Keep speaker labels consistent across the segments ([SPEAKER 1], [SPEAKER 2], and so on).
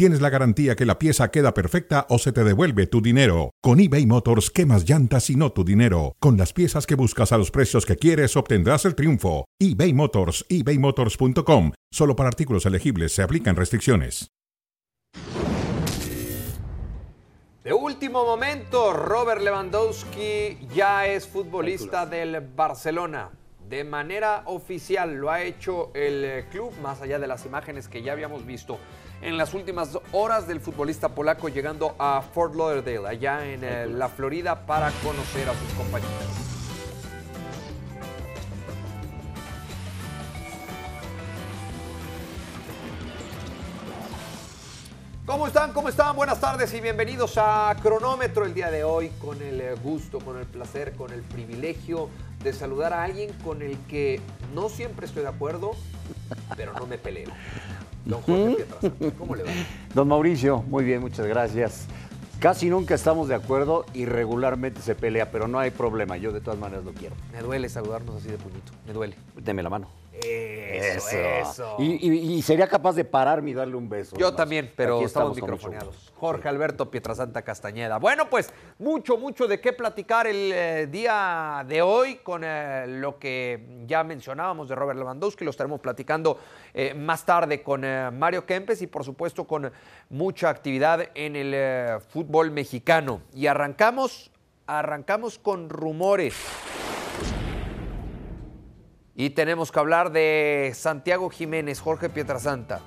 [SPEAKER 1] tienes la garantía que la pieza queda perfecta o se te devuelve tu dinero. Con eBay Motors, quemas llantas y no tu dinero. Con las piezas que buscas a los precios que quieres, obtendrás el triunfo. eBay Motors, ebaymotors.com. Solo para artículos elegibles se aplican restricciones.
[SPEAKER 2] De último momento, Robert Lewandowski ya es futbolista del Barcelona. De manera oficial lo ha hecho el club, más allá de las imágenes que ya habíamos visto en las últimas horas del futbolista polaco llegando a Fort Lauderdale, allá en eh, la Florida, para conocer a sus compañeros. ¿Cómo están? ¿Cómo están? Buenas tardes y bienvenidos a Cronómetro el día de hoy con el eh, gusto, con el placer, con el privilegio de saludar a alguien con el que no siempre estoy de acuerdo, pero no me peleo. Don Jorge Pietrasanta, ¿cómo le va?
[SPEAKER 3] Don Mauricio, muy bien, muchas gracias. Casi nunca estamos de acuerdo y regularmente se pelea, pero no hay problema. Yo de todas maneras lo quiero.
[SPEAKER 2] Me duele saludarnos así de puñito, me duele.
[SPEAKER 3] Deme la mano.
[SPEAKER 2] Eso, eso.
[SPEAKER 3] Y, y- y sería capaz de pararme y darle un beso.
[SPEAKER 2] Yo también, pero
[SPEAKER 3] Aquí
[SPEAKER 2] estamos
[SPEAKER 3] mucho
[SPEAKER 2] microfoneados. Jorge Alberto Pietrasanta Castañeda. Bueno, pues mucho, mucho de qué platicar el eh, día de hoy con eh, lo que ya mencionábamos de Robert Lewandowski. Lo estaremos platicando eh, más tarde con Mario Kempes y por supuesto con mucha actividad en el fútbol mexicano. Y arrancamos, arrancamos con rumores. Y tenemos que hablar de Santiago Jiménez, Jorge Pietrasanta.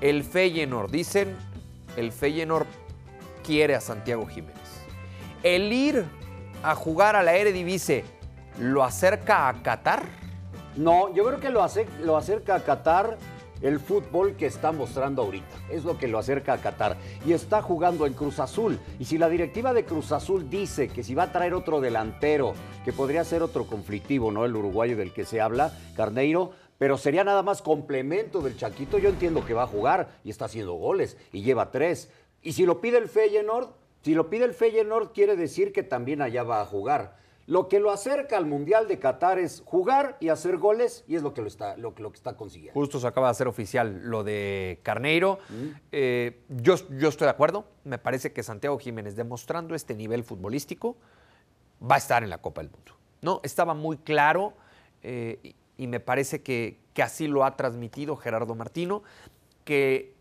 [SPEAKER 2] El Feyenoord, dicen, el Feyenoord quiere a Santiago Jiménez. El ir a jugar a la Eredivisie lo acerca a Qatar.
[SPEAKER 3] No, yo creo que lo, lo acerca a Qatar el fútbol que está mostrando ahorita. Es lo que lo acerca a Qatar. Y está jugando en Cruz Azul. Y si la directiva de Cruz Azul dice que si va a traer otro delantero, que podría ser otro conflictivo, ¿no? El uruguayo del que se habla, Carneiro, pero sería nada más complemento del Chaquito, yo entiendo que va a jugar y está haciendo goles y lleva tres. Y si lo pide el Feyenoord, si lo pide el Feyenoord quiere decir que también allá va a jugar. Lo que lo acerca al Mundial de Qatar es jugar y hacer goles y es lo que lo está, lo, lo que está consiguiendo.
[SPEAKER 2] Justo se acaba de hacer oficial lo de Carneiro. Eh, yo, yo estoy de acuerdo. Me parece que Santiago Jiménez, demostrando este nivel futbolístico, va a estar en la Copa del Mundo. ¿no? Estaba muy claro eh, y, y me parece que, que así lo ha transmitido Gerardo Martino, que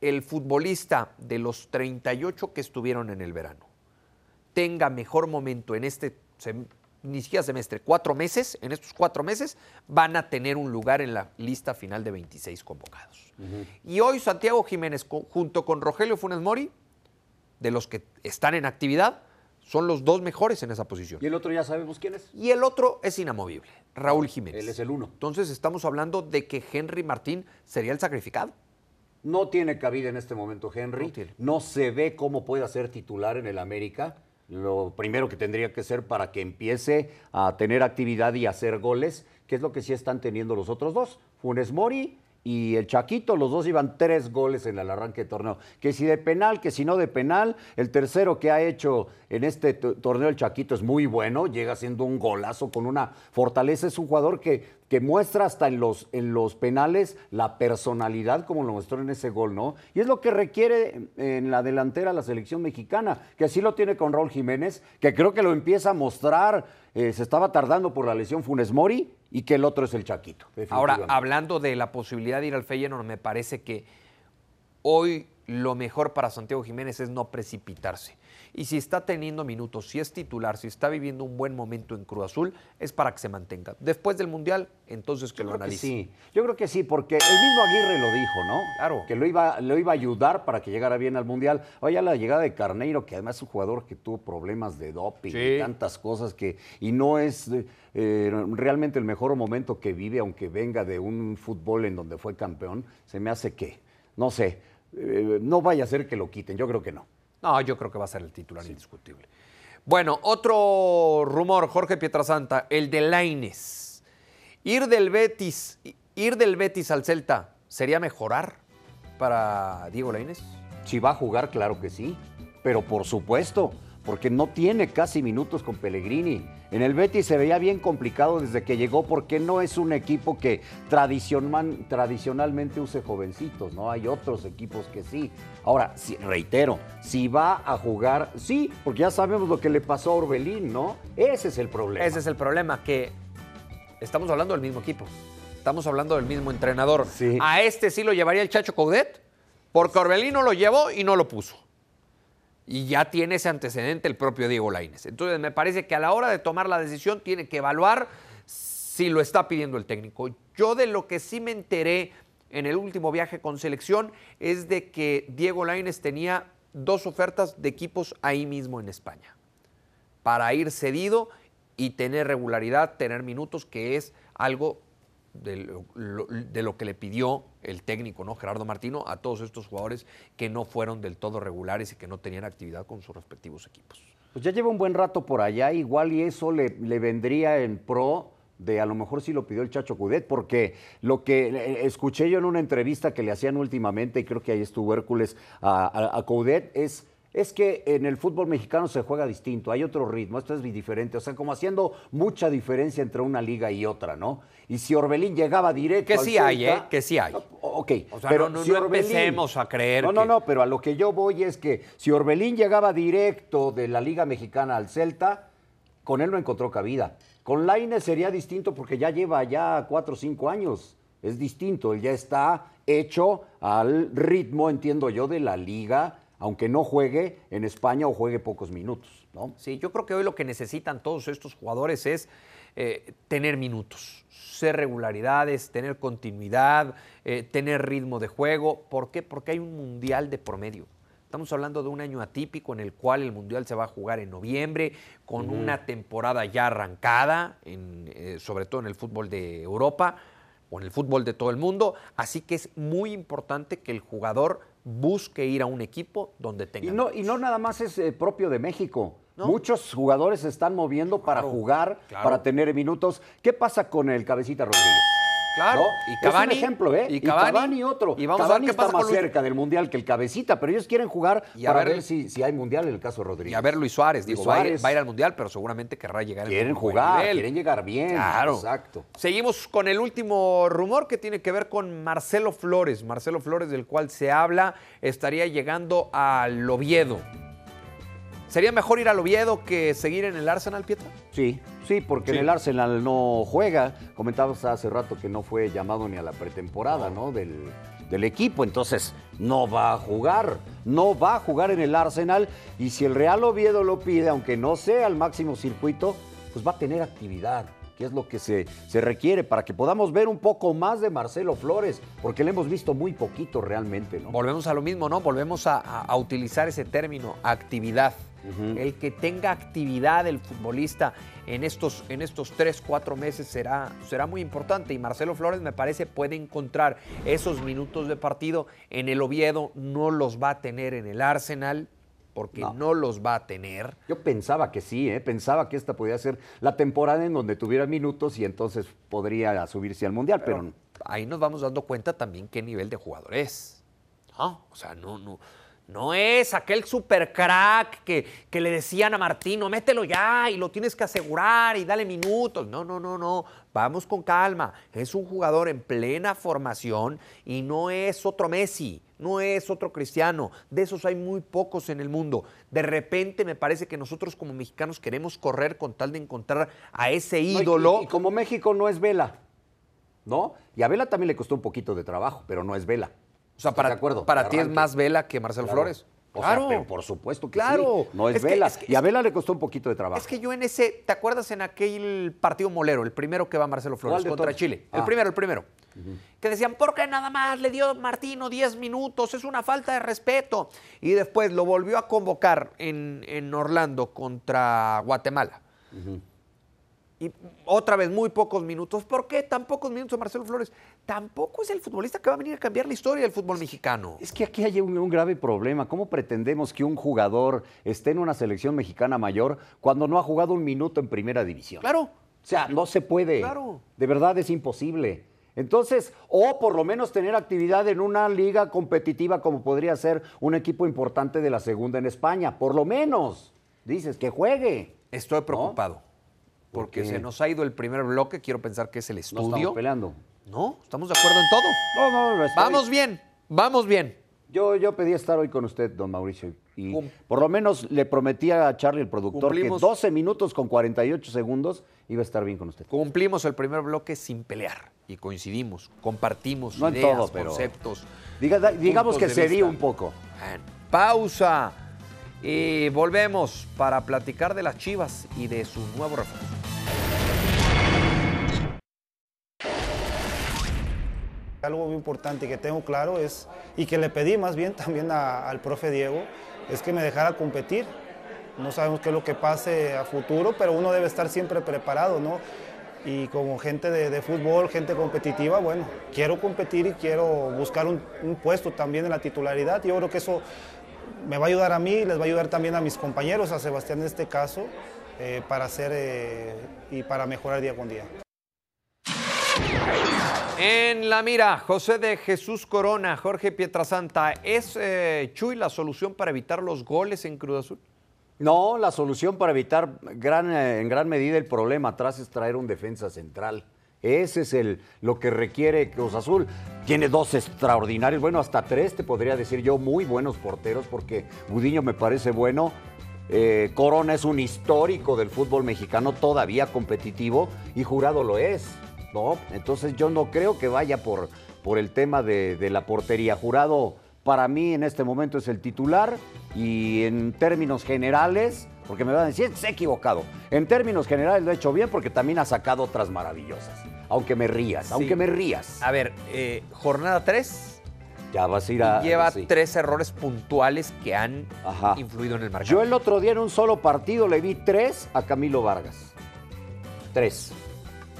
[SPEAKER 2] el futbolista de los 38 que estuvieron en el verano tenga mejor momento en este, sem- ni siquiera semestre, cuatro meses, en estos cuatro meses, van a tener un lugar en la lista final de 26 convocados. Y hoy Santiago Jiménez, junto con Rogelio Funes Mori, de los que están en actividad, son los dos mejores en esa posición.
[SPEAKER 3] Y el otro ya sabemos quién es.
[SPEAKER 2] Y el otro es inamovible, Raúl Jiménez.
[SPEAKER 3] Él es el uno.
[SPEAKER 2] Entonces estamos hablando de que Henry Martín sería el sacrificado.
[SPEAKER 3] No tiene cabida en este momento Henry.
[SPEAKER 2] No
[SPEAKER 3] se ve cómo pueda ser titular en el América. Lo primero que tendría que ser para que empiece a tener actividad y hacer goles, que es lo que sí están teniendo los otros dos. Funes Mori y el Chaquito, los dos iban tres goles en el arranque de torneo. Que si de penal, que si no de penal. El tercero que ha hecho en este to- torneo el Chaquito es muy bueno, llega siendo un golazo con una fortaleza. Es un jugador que, que muestra hasta en los, en los penales la personalidad como lo mostró en ese gol, ¿no? Y es lo que requiere en la delantera la selección mexicana, que así lo tiene con Raúl Jiménez, que creo que lo empieza a mostrar. eh, se estaba tardando por la lesión Funes Mori y que el otro es el Chaquito.
[SPEAKER 2] Ahora, hablando de la posibilidad de ir al Feyenoord, me parece que hoy lo mejor para Santiago Jiménez es no precipitarse. Y si está teniendo minutos, si es titular, si está viviendo un buen momento en Cruz Azul, es para que se mantenga. Después del Mundial, entonces que
[SPEAKER 3] Yo
[SPEAKER 2] lo
[SPEAKER 3] que
[SPEAKER 2] analice.
[SPEAKER 3] sí, yo creo que sí, porque el mismo Aguirre lo dijo, ¿no?
[SPEAKER 2] Claro.
[SPEAKER 3] Que lo iba, lo iba a ayudar para que llegara bien al Mundial. Oye, la llegada de Carneiro, que además es un jugador que tuvo problemas de doping
[SPEAKER 2] Sí.
[SPEAKER 3] y tantas cosas que. Y no es eh, realmente el mejor momento que vive, aunque venga de un fútbol en donde fue campeón. Se me hace que, no sé, eh, no vaya a ser que lo quiten, yo creo que no.
[SPEAKER 2] No, yo creo que va a ser el titular indiscutible. Bueno, otro rumor, Jorge Pietrasanta, el de Laines. Ir del Betis, ir del Betis al Celta ¿sería mejorar para Diego Lainez?
[SPEAKER 3] Si va a jugar, claro que sí. Pero por supuesto, porque no tiene casi minutos con Pellegrini. En el Betis se veía bien complicado desde que llegó porque no es un equipo que tradicional- tradicionalmente use jovencitos, ¿no? Hay otros equipos que sí. Ahora, reitero, si va a jugar, sí, porque ya sabemos lo que le pasó a Orbelín, ¿no? Ese es el problema.
[SPEAKER 2] Ese es el problema, que estamos hablando del mismo equipo. Estamos hablando del mismo entrenador.
[SPEAKER 3] Sí.
[SPEAKER 2] A este sí lo llevaría el Chacho Coudet, porque Orbelín no lo llevó y no lo puso. Y ya tiene ese antecedente el propio Diego Lainez. Entonces me parece que a la hora de tomar la decisión tiene que evaluar si lo está pidiendo el técnico. Yo de lo que sí me enteré en el último viaje con selección es de que Diego Lainez tenía dos ofertas de equipos ahí mismo en España para ir cedido y tener regularidad, tener minutos, que es algo de lo, que le pidió el técnico, ¿no? Gerardo Martino, a todos estos jugadores que no fueron del todo regulares y que no tenían actividad con sus respectivos equipos.
[SPEAKER 3] Pues ya lleva un buen rato por allá, igual y eso le, le vendría en pro de a lo mejor sí lo pidió el Chacho Cudet, porque lo que escuché yo en una entrevista que le hacían últimamente, y creo que ahí estuvo Hércules a, a, a Coudet, es, es que en el fútbol mexicano se juega distinto, hay otro ritmo, esto es diferente, o sea, como haciendo mucha diferencia entre una liga y otra, ¿no? Y si Orbelín llegaba directo
[SPEAKER 2] Que
[SPEAKER 3] al
[SPEAKER 2] sí hay, ¿eh? Que sí hay.
[SPEAKER 3] Ok,
[SPEAKER 2] O sea,
[SPEAKER 3] pero
[SPEAKER 2] no- no-
[SPEAKER 3] si
[SPEAKER 2] no
[SPEAKER 3] Orbelín-
[SPEAKER 2] empecemos a creer
[SPEAKER 3] No, no,
[SPEAKER 2] que-
[SPEAKER 3] no, pero a lo que yo voy es que si Orbelín llegaba directo de la Liga Mexicana al Celta, con él no encontró cabida. Con Lainez sería distinto porque ya lleva ya cuatro o cinco años. Es distinto, él ya está hecho al ritmo, entiendo yo, de la liga, aunque no juegue en España o juegue pocos minutos, ¿no?
[SPEAKER 2] Sí, yo creo que hoy lo que necesitan todos estos jugadores es eh, tener minutos, ser regularidades, tener continuidad, eh, tener ritmo de juego. ¿Por qué? Porque hay un mundial de por medio. Estamos hablando de un año atípico en el cual el mundial se va a jugar en noviembre, con una temporada ya arrancada, en, eh, sobre todo en el fútbol de Europa o en el fútbol de todo el mundo. Así que es muy importante que el jugador busque ir a un equipo donde tenga.
[SPEAKER 3] Y no, y no nada más es eh, propio de México.
[SPEAKER 2] ¿No?
[SPEAKER 3] Muchos jugadores se están moviendo para
[SPEAKER 2] Claro,
[SPEAKER 3] jugar,
[SPEAKER 2] claro.
[SPEAKER 3] para tener minutos. ¿Qué pasa con el Cabecita Rodríguez?
[SPEAKER 2] Claro,
[SPEAKER 3] ¿No?
[SPEAKER 2] y
[SPEAKER 3] Es
[SPEAKER 2] Cavani,
[SPEAKER 3] un ejemplo, ¿eh?
[SPEAKER 2] y
[SPEAKER 3] Y
[SPEAKER 2] Cavani,
[SPEAKER 3] Cavani, otro.
[SPEAKER 2] y vamos a ver
[SPEAKER 3] Cavani
[SPEAKER 2] qué
[SPEAKER 3] está
[SPEAKER 2] pasa
[SPEAKER 3] más
[SPEAKER 2] con Luis-
[SPEAKER 3] cerca del Mundial que el Cabecita, pero ellos quieren jugar
[SPEAKER 2] Y a
[SPEAKER 3] para
[SPEAKER 2] ver-
[SPEAKER 3] ver, si, si hay Mundial en el caso de Rodríguez.
[SPEAKER 2] Y a ver Luis Suárez,
[SPEAKER 3] Luis
[SPEAKER 2] digo, va a ir-
[SPEAKER 3] Suárez.
[SPEAKER 2] Va, a ir al Mundial, pero seguramente querrá llegar en
[SPEAKER 3] Quieren jugar,
[SPEAKER 2] nivel.
[SPEAKER 3] quieren llegar bien.
[SPEAKER 2] Claro.
[SPEAKER 3] Exacto.
[SPEAKER 2] Seguimos con el último rumor que tiene que ver con Marcelo Flores. Marcelo Flores, del cual se habla, estaría llegando al Oviedo. ¿Sería mejor ir al Oviedo que seguir en el Arsenal, Pietra?
[SPEAKER 3] Sí, sí, porque
[SPEAKER 2] Sí.
[SPEAKER 3] en el Arsenal no juega. Comentabas hace rato que no fue llamado ni a la pretemporada, ¿no? Del, del equipo, entonces no va a jugar, no va a jugar en el Arsenal. Y si el Real Oviedo lo pide, aunque no sea al máximo circuito, pues va a tener actividad, que es lo que se, se requiere para que podamos ver un poco más de Marcelo Flores, porque le hemos visto muy poquito realmente, ¿no?
[SPEAKER 2] Volvemos a lo mismo, ¿no? Volvemos a, a- a utilizar ese término, actividad. El que tenga actividad el futbolista en estos, en estos tres, cuatro meses será, será muy importante. Y Marcelo Flores, me parece, puede encontrar esos minutos de partido en el Oviedo. No los va a tener en el Arsenal, porque no,
[SPEAKER 3] No.
[SPEAKER 2] los va a tener.
[SPEAKER 3] Yo pensaba que sí, ¿eh? pensaba que esta podía ser la temporada en donde tuviera minutos y entonces podría subirse al Mundial, pero,
[SPEAKER 2] Pero ahí nos vamos dando cuenta también qué nivel de jugador es. ¿no? O sea, no, no, no es aquel super crack que, que le decían a Martino, mételo ya y lo tienes que asegurar y dale minutos. No, no, no, no. Vamos con calma. Es un jugador en plena formación y no es otro Messi, no es otro Cristiano. De esos hay muy pocos en el mundo. De repente me parece que nosotros como mexicanos queremos correr con tal de encontrar a ese
[SPEAKER 3] No,
[SPEAKER 2] ídolo.
[SPEAKER 3] Y, y como México no es Vela, ¿no? Y a Vela también le costó un poquito de trabajo, pero no es Vela.
[SPEAKER 2] O sea,
[SPEAKER 3] ¿Estás
[SPEAKER 2] para,
[SPEAKER 3] acuerdo?
[SPEAKER 2] ti es más Vela que Marcelo
[SPEAKER 3] Claro.
[SPEAKER 2] Flores.
[SPEAKER 3] O sea, pero por supuesto que
[SPEAKER 2] Claro.
[SPEAKER 3] sí. No es,
[SPEAKER 2] Es que-
[SPEAKER 3] Vela.
[SPEAKER 2] es que-
[SPEAKER 3] y a Vela le costó un poquito de trabajo.
[SPEAKER 2] Es que yo en ese, ¿te acuerdas en aquel partido molero, el primero que va Marcelo Flores
[SPEAKER 3] ¿Cuál de
[SPEAKER 2] contra
[SPEAKER 3] todos?
[SPEAKER 2] Chile? El
[SPEAKER 3] Ah.
[SPEAKER 2] primero, el primero. Que decían, ¿por qué nada más le dio Martino 10 minutos? Es una falta de respeto. Y después lo volvió a convocar en, en Orlando contra Guatemala. Y otra vez, muy pocos minutos. ¿Por qué tan pocos minutos Marcelo Flores? Tampoco es el futbolista que va a venir a cambiar la historia del fútbol mexicano.
[SPEAKER 3] Es que aquí hay un, un grave problema. ¿Cómo pretendemos que un jugador esté en una selección mexicana mayor cuando no ha jugado un minuto en primera división?
[SPEAKER 2] Claro.
[SPEAKER 3] O sea, no se puede.
[SPEAKER 2] Claro.
[SPEAKER 3] De verdad es imposible. Entonces, o por lo menos tener actividad en una liga competitiva como podría ser un equipo importante de la segunda en España, por lo menos. Dices, que juegue.
[SPEAKER 2] Estoy preocupado. Porque se nos ha ido el primer bloque, quiero pensar que es el
[SPEAKER 3] No
[SPEAKER 2] estudio.
[SPEAKER 3] estamos peleando.
[SPEAKER 2] No, estamos de acuerdo en todo.
[SPEAKER 3] No, no, estoy-
[SPEAKER 2] Vamos bien, vamos bien.
[SPEAKER 3] Yo, yo pedí estar hoy con usted, don Mauricio, y
[SPEAKER 2] Cum-
[SPEAKER 3] por lo menos le prometí a Charlie, el productor,
[SPEAKER 2] Cumplimos.
[SPEAKER 3] que 12 minutos con 48 segundos iba a estar bien con usted.
[SPEAKER 2] Cumplimos el primer bloque sin pelear y coincidimos, compartimos
[SPEAKER 3] No en
[SPEAKER 2] ideas,
[SPEAKER 3] todo, pero-
[SPEAKER 2] conceptos.
[SPEAKER 3] Diga- digamos que cedí un poco.
[SPEAKER 2] Pausa y volvemos para platicar de las Chivas y de su nuevo refuerzo.
[SPEAKER 4] Algo muy importante que tengo claro es, y que le pedí más bien también al profe Diego, es que me dejara competir. No sabemos qué es lo que pase a futuro, pero uno debe estar siempre preparado, ¿no? Y como gente de, de fútbol, gente competitiva, bueno, quiero competir y quiero buscar un, puesto también en la titularidad. Yo creo que eso me va a ayudar a mí les va a ayudar también a mis compañeros, a Sebastián en este caso, eh, para hacer eh, y para mejorar día con día.
[SPEAKER 2] En la mira, José de Jesús Corona, Jorge Pietrasanta, ¿es eh, Chuy la solución para evitar los goles en Cruz Azul?
[SPEAKER 3] No, la solución para evitar eh, en gran medida el problema atrás es traer un defensa central. Ese es el, lo que requiere Cruz Azul. Tiene dos extraordinarios, bueno, hasta tres te podría decir yo, muy buenos porteros, porque Gudiño me parece bueno. eh, Corona es un histórico del fútbol mexicano, todavía competitivo, y Jurado lo es. ¿No? Entonces yo no creo que vaya por, por el tema de, de la portería. Jurado para mí en este momento es el titular y en términos generales, porque me van a decir, se ha equivocado. En términos generales lo ha hecho bien porque también ha sacado otras maravillosas. Aunque me rías, aunque me rías.
[SPEAKER 2] A ver, eh, jornada 3
[SPEAKER 3] Ya vas a ir a...
[SPEAKER 2] lleva
[SPEAKER 3] sí.
[SPEAKER 2] tres errores puntuales que han
[SPEAKER 3] Ajá.
[SPEAKER 2] influido en el
[SPEAKER 3] Yo
[SPEAKER 2] marcador.
[SPEAKER 3] el otro día en un solo partido le vi tres a Camilo Vargas. Tres.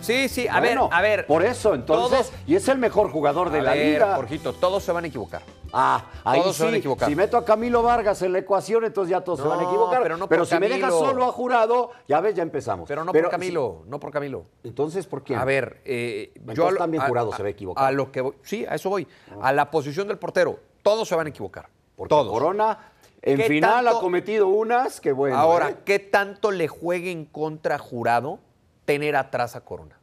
[SPEAKER 2] Sí, sí, a
[SPEAKER 3] Bueno,
[SPEAKER 2] ver, a ver.
[SPEAKER 3] Por eso, entonces,
[SPEAKER 2] todos-
[SPEAKER 3] y es el mejor jugador de
[SPEAKER 2] a
[SPEAKER 3] la
[SPEAKER 2] ver,
[SPEAKER 3] liga.
[SPEAKER 2] Jorgito, todos se van a equivocar.
[SPEAKER 3] Ah, ahí
[SPEAKER 2] Todos
[SPEAKER 3] sí.
[SPEAKER 2] se van a equivocar.
[SPEAKER 3] Si meto a Camilo Vargas en la ecuación, entonces ya todos se van a equivocar.
[SPEAKER 2] pero no por
[SPEAKER 3] si me dejas solo a jurado, ya ves, ya empezamos.
[SPEAKER 2] Pero no por Camilo, no por Camilo.
[SPEAKER 3] Entonces, ¿por qué?
[SPEAKER 2] A ver, eh,
[SPEAKER 3] Entonces
[SPEAKER 2] yo a
[SPEAKER 3] también Jurado
[SPEAKER 2] a-
[SPEAKER 3] se va a equivocar.
[SPEAKER 2] A lo que voy, sí, a eso voy. A la posición del portero, todos se van a equivocar.
[SPEAKER 3] Porque
[SPEAKER 2] todos.
[SPEAKER 3] Corona en
[SPEAKER 2] ¿Qué
[SPEAKER 3] final
[SPEAKER 2] tanto-
[SPEAKER 3] ha cometido unas que bueno.
[SPEAKER 2] Ahora,
[SPEAKER 3] ¿eh?
[SPEAKER 2] ¿qué tanto le juegue en contra Jurado tener atrás a Corona?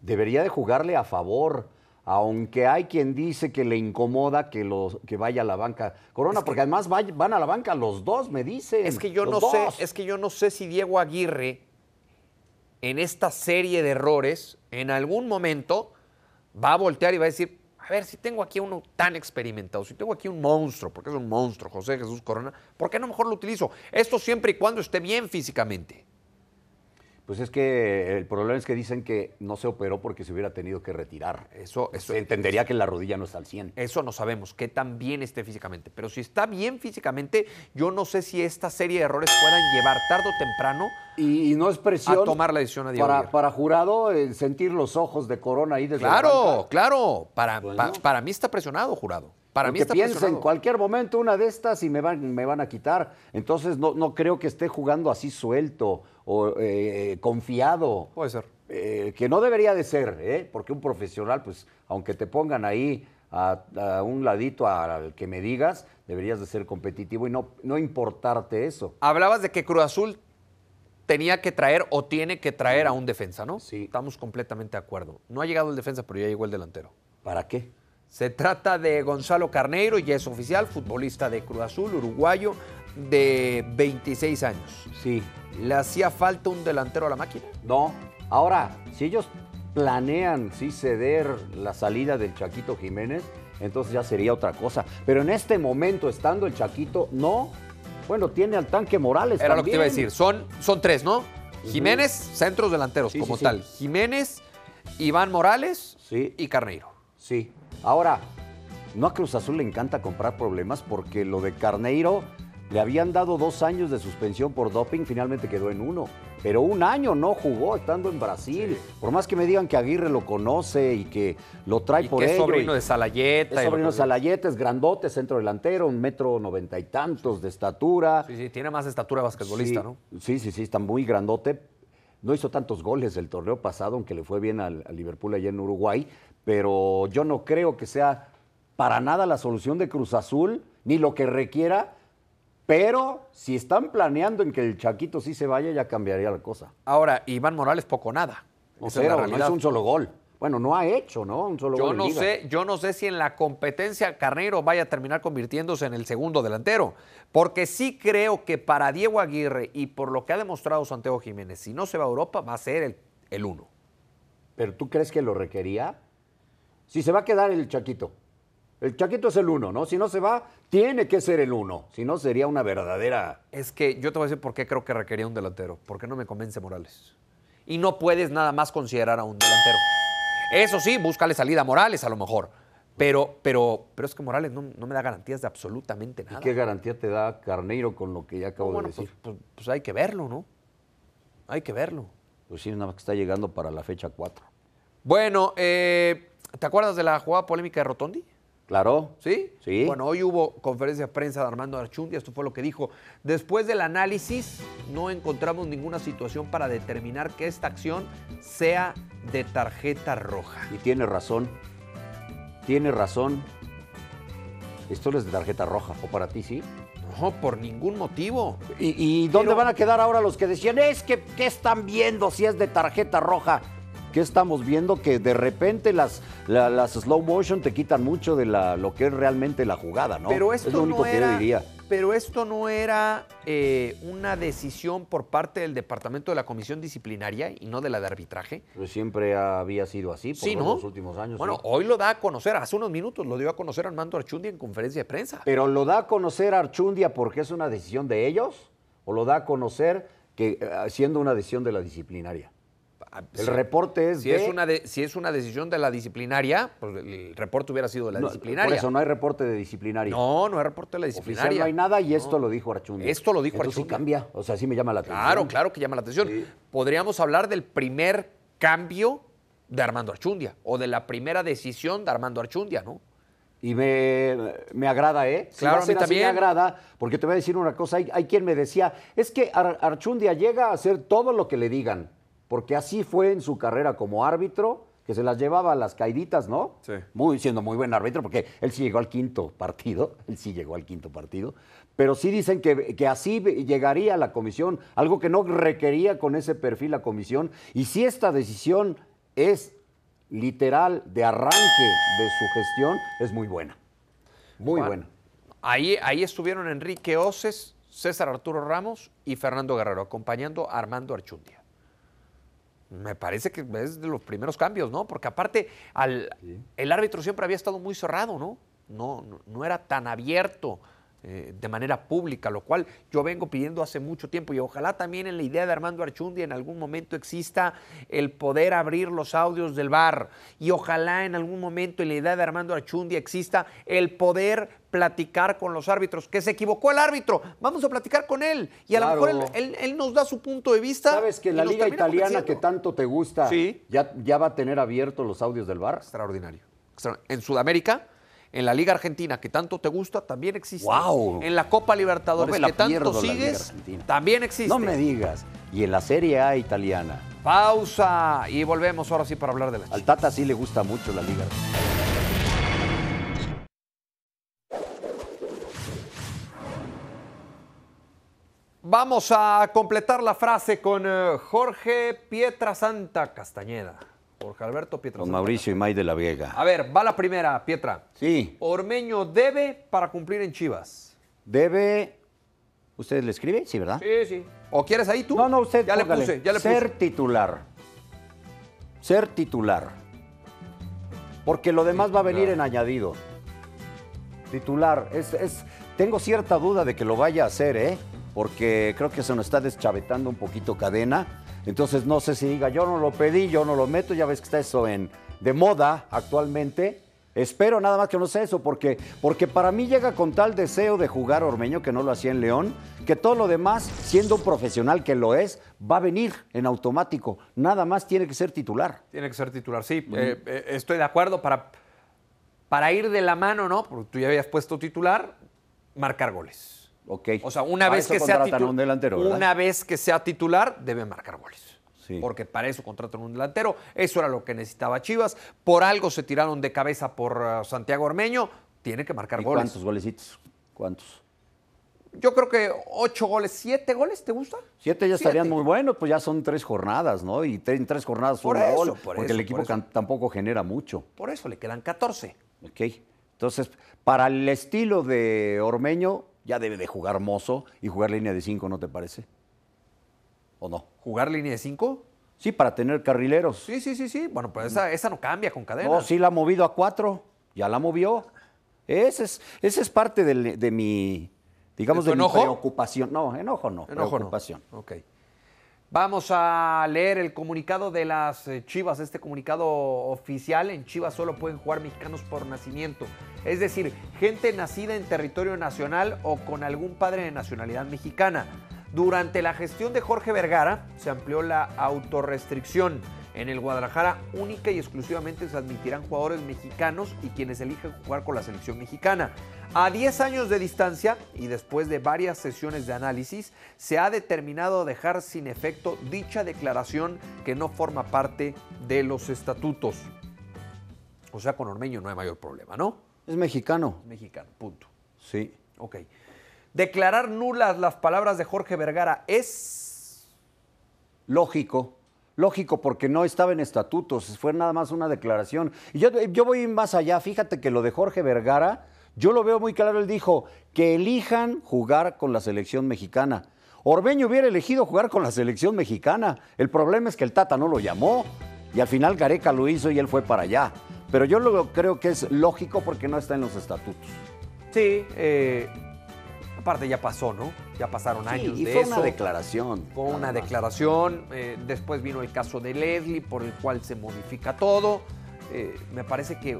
[SPEAKER 3] Debería de jugarle a favor. Aunque hay quien dice que le incomoda que, los, que vaya a la banca. Corona,
[SPEAKER 2] Es que-
[SPEAKER 3] porque además van a la banca los dos, me dicen.
[SPEAKER 2] Es que yo no sé, es que yo no sé si Diego Aguirre en esta serie de errores en algún momento va a voltear y va a decir, a ver, si tengo aquí uno tan experimentado, si tengo aquí un monstruo, porque es un monstruo, José Jesús Corona, ¿por qué no mejor lo utilizo? Esto siempre y cuando esté bien físicamente.
[SPEAKER 3] Pues es que el problema es que dicen que no se operó porque se hubiera tenido que retirar.
[SPEAKER 2] Eso, eso,
[SPEAKER 3] Se entendería que la rodilla no está al 100.
[SPEAKER 2] Eso no sabemos qué tan bien esté físicamente. Pero si está bien físicamente, yo no sé si esta serie de errores puedan llevar tarde o temprano
[SPEAKER 3] Y, y no es presión.
[SPEAKER 2] a tomar la decisión a Diego
[SPEAKER 3] para, para jurado, eh, sentir los ojos de Corona ahí desde la
[SPEAKER 2] Claro,
[SPEAKER 3] banca.
[SPEAKER 2] claro. Para,
[SPEAKER 3] Bueno.
[SPEAKER 2] pa- para mí está presionado, jurado. Para mí está
[SPEAKER 3] piensa en cualquier momento una de estas y me van, me van a quitar. Entonces no, no creo que esté jugando así suelto o eh, confiado.
[SPEAKER 2] Puede ser.
[SPEAKER 3] Eh, que no debería de ser, ¿eh? porque un profesional, pues, aunque te pongan ahí a, a un ladito al que me digas, deberías de ser competitivo y no, no importarte eso.
[SPEAKER 2] Hablabas de que Cruz Azul tenía que traer o tiene que traer a un defensa, ¿no?
[SPEAKER 3] Sí.
[SPEAKER 2] Estamos completamente de acuerdo. No ha llegado el defensa, pero ya llegó el delantero.
[SPEAKER 3] ¿Para qué?
[SPEAKER 2] Se trata de Gonzalo Carneiro, ya es oficial, futbolista de Cruz Azul, uruguayo, de 26 años.
[SPEAKER 3] Sí,
[SPEAKER 2] ¿Le hacía falta un delantero a la máquina?
[SPEAKER 3] No. Ahora, si ellos planean sí ceder la salida del Chaquito Jiménez, entonces ya sería otra cosa. Pero en este momento, estando el Chaquito, no. Bueno, tiene al tanque Morales.
[SPEAKER 2] Era lo que te iba a decir. Son, son tres, ¿no? Jiménez, centros delanteros
[SPEAKER 3] Sí,
[SPEAKER 2] como
[SPEAKER 3] sí, sí.
[SPEAKER 2] tal. Jiménez, Iván Morales
[SPEAKER 3] Sí.
[SPEAKER 2] y Carneiro.
[SPEAKER 3] Sí. Ahora, no a Cruz Azul le encanta comprar problemas porque lo de Carneiro le habían dado dos años de suspensión por doping, finalmente quedó en uno. Pero un año no jugó estando en Brasil. Por más que me digan que Aguirre lo conoce y que lo trae
[SPEAKER 2] Y
[SPEAKER 3] por
[SPEAKER 2] que es
[SPEAKER 3] ello
[SPEAKER 2] sobrino
[SPEAKER 3] y-
[SPEAKER 2] de Salayeta.
[SPEAKER 3] Es sobrino de Salayeta, es grandote, centro delantero, un metro noventa y tantos de estatura.
[SPEAKER 2] Sí, sí, tiene más estatura de basquetbolista,
[SPEAKER 3] Sí,
[SPEAKER 2] ¿no?
[SPEAKER 3] Sí, sí, sí, está muy grandote. No hizo tantos goles el torneo pasado, aunque le fue bien al, al Liverpool allá en Uruguay. pero yo no creo que sea para nada la solución de Cruz Azul, ni lo que requiera, pero si están planeando en que el Chaquito sí se vaya, ya cambiaría la cosa.
[SPEAKER 2] Ahora, Iván Morales poco nada.
[SPEAKER 3] O sea, no es un solo gol. Bueno, no ha hecho, ¿no? Un solo
[SPEAKER 2] Yo
[SPEAKER 3] gol.
[SPEAKER 2] no
[SPEAKER 3] liga.
[SPEAKER 2] sé, yo no sé si en la competencia Carneiro vaya a terminar convirtiéndose en el segundo delantero, porque sí creo que para Diego Aguirre y por lo que ha demostrado Santiago Jiménez, si no se va a Europa va a ser el, el uno.
[SPEAKER 3] ¿Pero tú crees que lo requería? Si se va a quedar el Chaquito. El Chaquito es el uno, ¿no? Si no se va, tiene que ser el uno. Si no, sería una verdadera.
[SPEAKER 2] Es que yo te voy a decir por qué creo que requería un delantero, porque no me convence Morales. Y no puedes nada más considerar a un delantero. Eso sí, búscale salida a Morales a lo mejor, pero, pero, pero es que Morales no, no me da garantías de absolutamente nada.
[SPEAKER 3] ¿Y qué garantía te da Carneiro con lo que ya acabo
[SPEAKER 2] No, bueno,
[SPEAKER 3] de decir?
[SPEAKER 2] pues, pues- pues hay que verlo, ¿no? Hay que verlo.
[SPEAKER 3] Pues sí, nada más que está llegando para la fecha 4.
[SPEAKER 2] Bueno, eh, ¿te acuerdas de la jugada polémica de Rotondi?
[SPEAKER 3] ¿Claro?
[SPEAKER 2] ¿Sí?
[SPEAKER 3] Sí.
[SPEAKER 2] Bueno, hoy hubo conferencia de prensa de Armando Archundia, esto fue lo que dijo. Después del análisis, no encontramos ninguna situación para determinar que esta acción sea de tarjeta roja.
[SPEAKER 3] Y tiene razón. Tiene razón. Esto no es de tarjeta roja. ¿O para ti sí?
[SPEAKER 2] No, por ningún motivo.
[SPEAKER 3] ¿Y, y dónde
[SPEAKER 2] Pero-
[SPEAKER 3] van a quedar ahora los que decían, es que, ¿qué están viendo si es de tarjeta roja? ¿Qué estamos viendo? Que de repente las, la- las slow motion te quitan mucho de la, lo que es realmente la jugada, ¿no?
[SPEAKER 2] Pero esto
[SPEAKER 3] es lo único
[SPEAKER 2] no
[SPEAKER 3] que
[SPEAKER 2] era,
[SPEAKER 3] yo diría.
[SPEAKER 2] Pero esto no era eh, una decisión por parte del departamento de la comisión disciplinaria y no de la de arbitraje.
[SPEAKER 3] Pero siempre había sido así por
[SPEAKER 2] Sí,
[SPEAKER 3] los
[SPEAKER 2] ¿no?
[SPEAKER 3] dos últimos años.
[SPEAKER 2] Bueno,
[SPEAKER 3] sí.
[SPEAKER 2] hoy lo da a conocer, hace unos minutos lo dio a conocer Armando Archundi en conferencia de prensa.
[SPEAKER 3] ¿Pero lo da a conocer Archundia porque es una decisión de ellos? ¿O lo da a conocer que eh, siendo una decisión de la disciplinaria? El
[SPEAKER 2] Sí.
[SPEAKER 3] reporte es
[SPEAKER 2] Si
[SPEAKER 3] de...
[SPEAKER 2] es, una de- si es una decisión de la disciplinaria, pues el reporte hubiera sido de la
[SPEAKER 3] No,
[SPEAKER 2] disciplinaria.
[SPEAKER 3] Por eso no hay reporte de disciplinaria.
[SPEAKER 2] no, no hay reporte de la
[SPEAKER 3] Oficial
[SPEAKER 2] disciplinaria.
[SPEAKER 3] no hay nada y esto lo dijo Archundia.
[SPEAKER 2] Esto lo dijo
[SPEAKER 3] Entonces sí
[SPEAKER 2] Archundia.
[SPEAKER 3] cambia, o sea, sí me llama la atención.
[SPEAKER 2] Claro, claro que llama la atención. Podríamos hablar del primer cambio de Armando Archundia o de la primera decisión de Armando Archundia, ¿no?
[SPEAKER 3] Y me, me agrada, ¿eh? Si
[SPEAKER 2] Claro, a mí también.
[SPEAKER 3] Me agrada, porque te voy a decir una cosa. Hay, hay quien me decía, es que Ar- Archundia llega a hacer todo lo que le digan, porque así fue en su carrera como árbitro, que se las llevaba a las caiditas, ¿no?
[SPEAKER 2] Sí.
[SPEAKER 3] Muy, siendo muy buen árbitro, porque él sí llegó al quinto partido, él sí llegó al quinto partido, pero sí dicen que, que así llegaría a la comisión, algo que no requería con ese perfil la comisión, y si esta decisión es literal de arranque de su gestión, es muy buena. Muy buena.
[SPEAKER 2] Ahí, ahí estuvieron Enrique Oces, César Arturo Ramos y Fernando Guerrero, acompañando a Armando Archundia. Me parece que es de los primeros cambios, ¿no? Porque aparte, al, el árbitro siempre había estado muy cerrado, ¿no? No, no, no era tan abierto eh, de manera pública, lo cual yo vengo pidiendo hace mucho tiempo y ojalá también en la idea de Armando Archundia en algún momento exista el poder abrir los audios del bar y ojalá en algún momento en la idea de Armando Archundia exista el poder platicar con los árbitros, que se equivocó el árbitro, vamos a platicar con él y a
[SPEAKER 3] Claro.
[SPEAKER 2] lo mejor él, él- él nos da su punto de vista.
[SPEAKER 3] ¿Sabes que la liga italiana que tanto te gusta
[SPEAKER 2] Sí.
[SPEAKER 3] ya, ya va a tener abiertos los audios del bar?
[SPEAKER 2] extraordinario. Extra- En Sudamérica, en la Liga Argentina, que tanto te gusta, también existe.
[SPEAKER 3] ¡Guau!
[SPEAKER 2] En la Copa Libertadores,
[SPEAKER 3] No
[SPEAKER 2] que tanto sigues,
[SPEAKER 3] Argentina.
[SPEAKER 2] también existe.
[SPEAKER 3] No me digas. Y en la Serie A italiana.
[SPEAKER 2] Pausa y volvemos ahora sí para hablar de la
[SPEAKER 3] Al. Tata sí le gusta mucho la liga.
[SPEAKER 2] Vamos a completar la frase con eh, Jorge Pietrasanta Castañeda. Jorge Alberto
[SPEAKER 3] Con
[SPEAKER 2] Pietrasanta.
[SPEAKER 3] Mauricio y May de la Vega.
[SPEAKER 2] A ver, va la primera, Pietra.
[SPEAKER 3] Sí,
[SPEAKER 2] Ormeño debe para cumplir en Chivas.
[SPEAKER 3] debe. ¿Usted le escribe? Sí, ¿verdad?
[SPEAKER 2] Sí, sí. ¿O quieres ahí tú?
[SPEAKER 3] No, no, usted
[SPEAKER 2] Ya le puse, ya le
[SPEAKER 3] Ser
[SPEAKER 2] puse.
[SPEAKER 3] titular. Ser titular. Porque lo demás va a venir en añadido. Titular. Es, es- tengo cierta duda de que lo vaya a hacer, ¿eh? Porque creo que se nos está deschavetando un poquito cadena. Entonces no sé si diga, yo no lo pedí, yo no lo meto. Ya ves que está eso en, de moda actualmente. Espero nada más que no sea eso, porque, porque para mí llega con tal deseo de jugar Ormeño que no lo hacía en León, que todo lo demás, siendo un profesional que lo es, va a venir en automático. Nada más tiene que ser titular.
[SPEAKER 2] Tiene que ser titular, sí. eh, eh, estoy de acuerdo para, para ir de la mano, ¿no? Porque tú ya habías puesto titular, marcar goles.
[SPEAKER 3] Ok.
[SPEAKER 2] O sea, una
[SPEAKER 3] Para
[SPEAKER 2] vez que sea titular,
[SPEAKER 3] un delantero, ¿verdad?
[SPEAKER 2] una vez que sea titular, debe marcar goles.
[SPEAKER 3] Sí.
[SPEAKER 2] Porque para eso contratan un delantero. Eso era lo que necesitaba Chivas. Por algo se tiraron de cabeza por uh, Santiago Ormeño. Tiene que marcar
[SPEAKER 3] ¿Y
[SPEAKER 2] goles.
[SPEAKER 3] ¿Cuántos golecitos? ¿Cuántos?
[SPEAKER 2] Yo creo que ocho goles, siete goles, ¿te gusta?
[SPEAKER 3] Siete ya estarían muy buenos, pues ya son tres jornadas, ¿no? Y tre- en tres jornadas
[SPEAKER 2] Por
[SPEAKER 3] un
[SPEAKER 2] eso,
[SPEAKER 3] gol,
[SPEAKER 2] por
[SPEAKER 3] porque
[SPEAKER 2] eso,
[SPEAKER 3] el equipo tampoco genera mucho.
[SPEAKER 2] Por eso le quedan 14.
[SPEAKER 3] Ok. Entonces, para el estilo de Ormeño, ya debe de jugar mozo y jugar línea de cinco, ¿no te parece? ¿O no?
[SPEAKER 2] ¿Jugar línea de cinco?
[SPEAKER 3] Sí, para tener carrileros.
[SPEAKER 2] Sí, sí, sí, sí. Bueno, pues esa, esa no cambia con cadena.
[SPEAKER 3] No, sí la ha movido a cuatro. Ya la movió. Ese es, ese es parte del- de mi, digamos,
[SPEAKER 2] ¿De
[SPEAKER 3] de, mi preocupación. No, enojo no,
[SPEAKER 2] Enojo no.
[SPEAKER 3] preocupación.
[SPEAKER 2] Vamos a leer el comunicado de las eh, Chivas, este comunicado oficial. En Chivas solo pueden jugar mexicanos por nacimiento. Es decir, gente nacida en territorio nacional o con algún padre de nacionalidad mexicana. Durante la gestión de Jorge Vergara se amplió la autorrestricción. En el Guadalajara única y exclusivamente se admitirán jugadores mexicanos y quienes eligen jugar con la selección mexicana. A 10 años de distancia y después de varias sesiones de análisis, se ha determinado dejar sin efecto dicha declaración que no forma parte de los estatutos. O sea, con Ormeño no hay mayor problema, ¿no?
[SPEAKER 3] Es mexicano.
[SPEAKER 2] Mexicano, punto.
[SPEAKER 3] Sí.
[SPEAKER 2] Ok. Declarar nulas las palabras de Jorge Vergara es...
[SPEAKER 3] Lógico. Lógico, porque no estaba en estatutos, fue nada más una declaración. Y yo, voy más allá, fíjate que lo de Jorge Vergara, yo lo veo muy claro, él dijo que elijan jugar con la selección mexicana. Orbeño hubiera elegido jugar con la selección mexicana. El problema es que el Tata no lo llamó y al final Gareca lo hizo y él fue para allá. Pero yo lo creo que es lógico porque no está en los estatutos.
[SPEAKER 2] Sí, eh, aparte ya pasó, ¿no? Ya pasaron
[SPEAKER 3] Sí,
[SPEAKER 2] años
[SPEAKER 3] y
[SPEAKER 2] de
[SPEAKER 3] fue
[SPEAKER 2] eso.
[SPEAKER 3] una declaración.
[SPEAKER 2] Fue una declaración. eh, después vino el caso de Leslie, por el cual se modifica todo. Eh, me parece que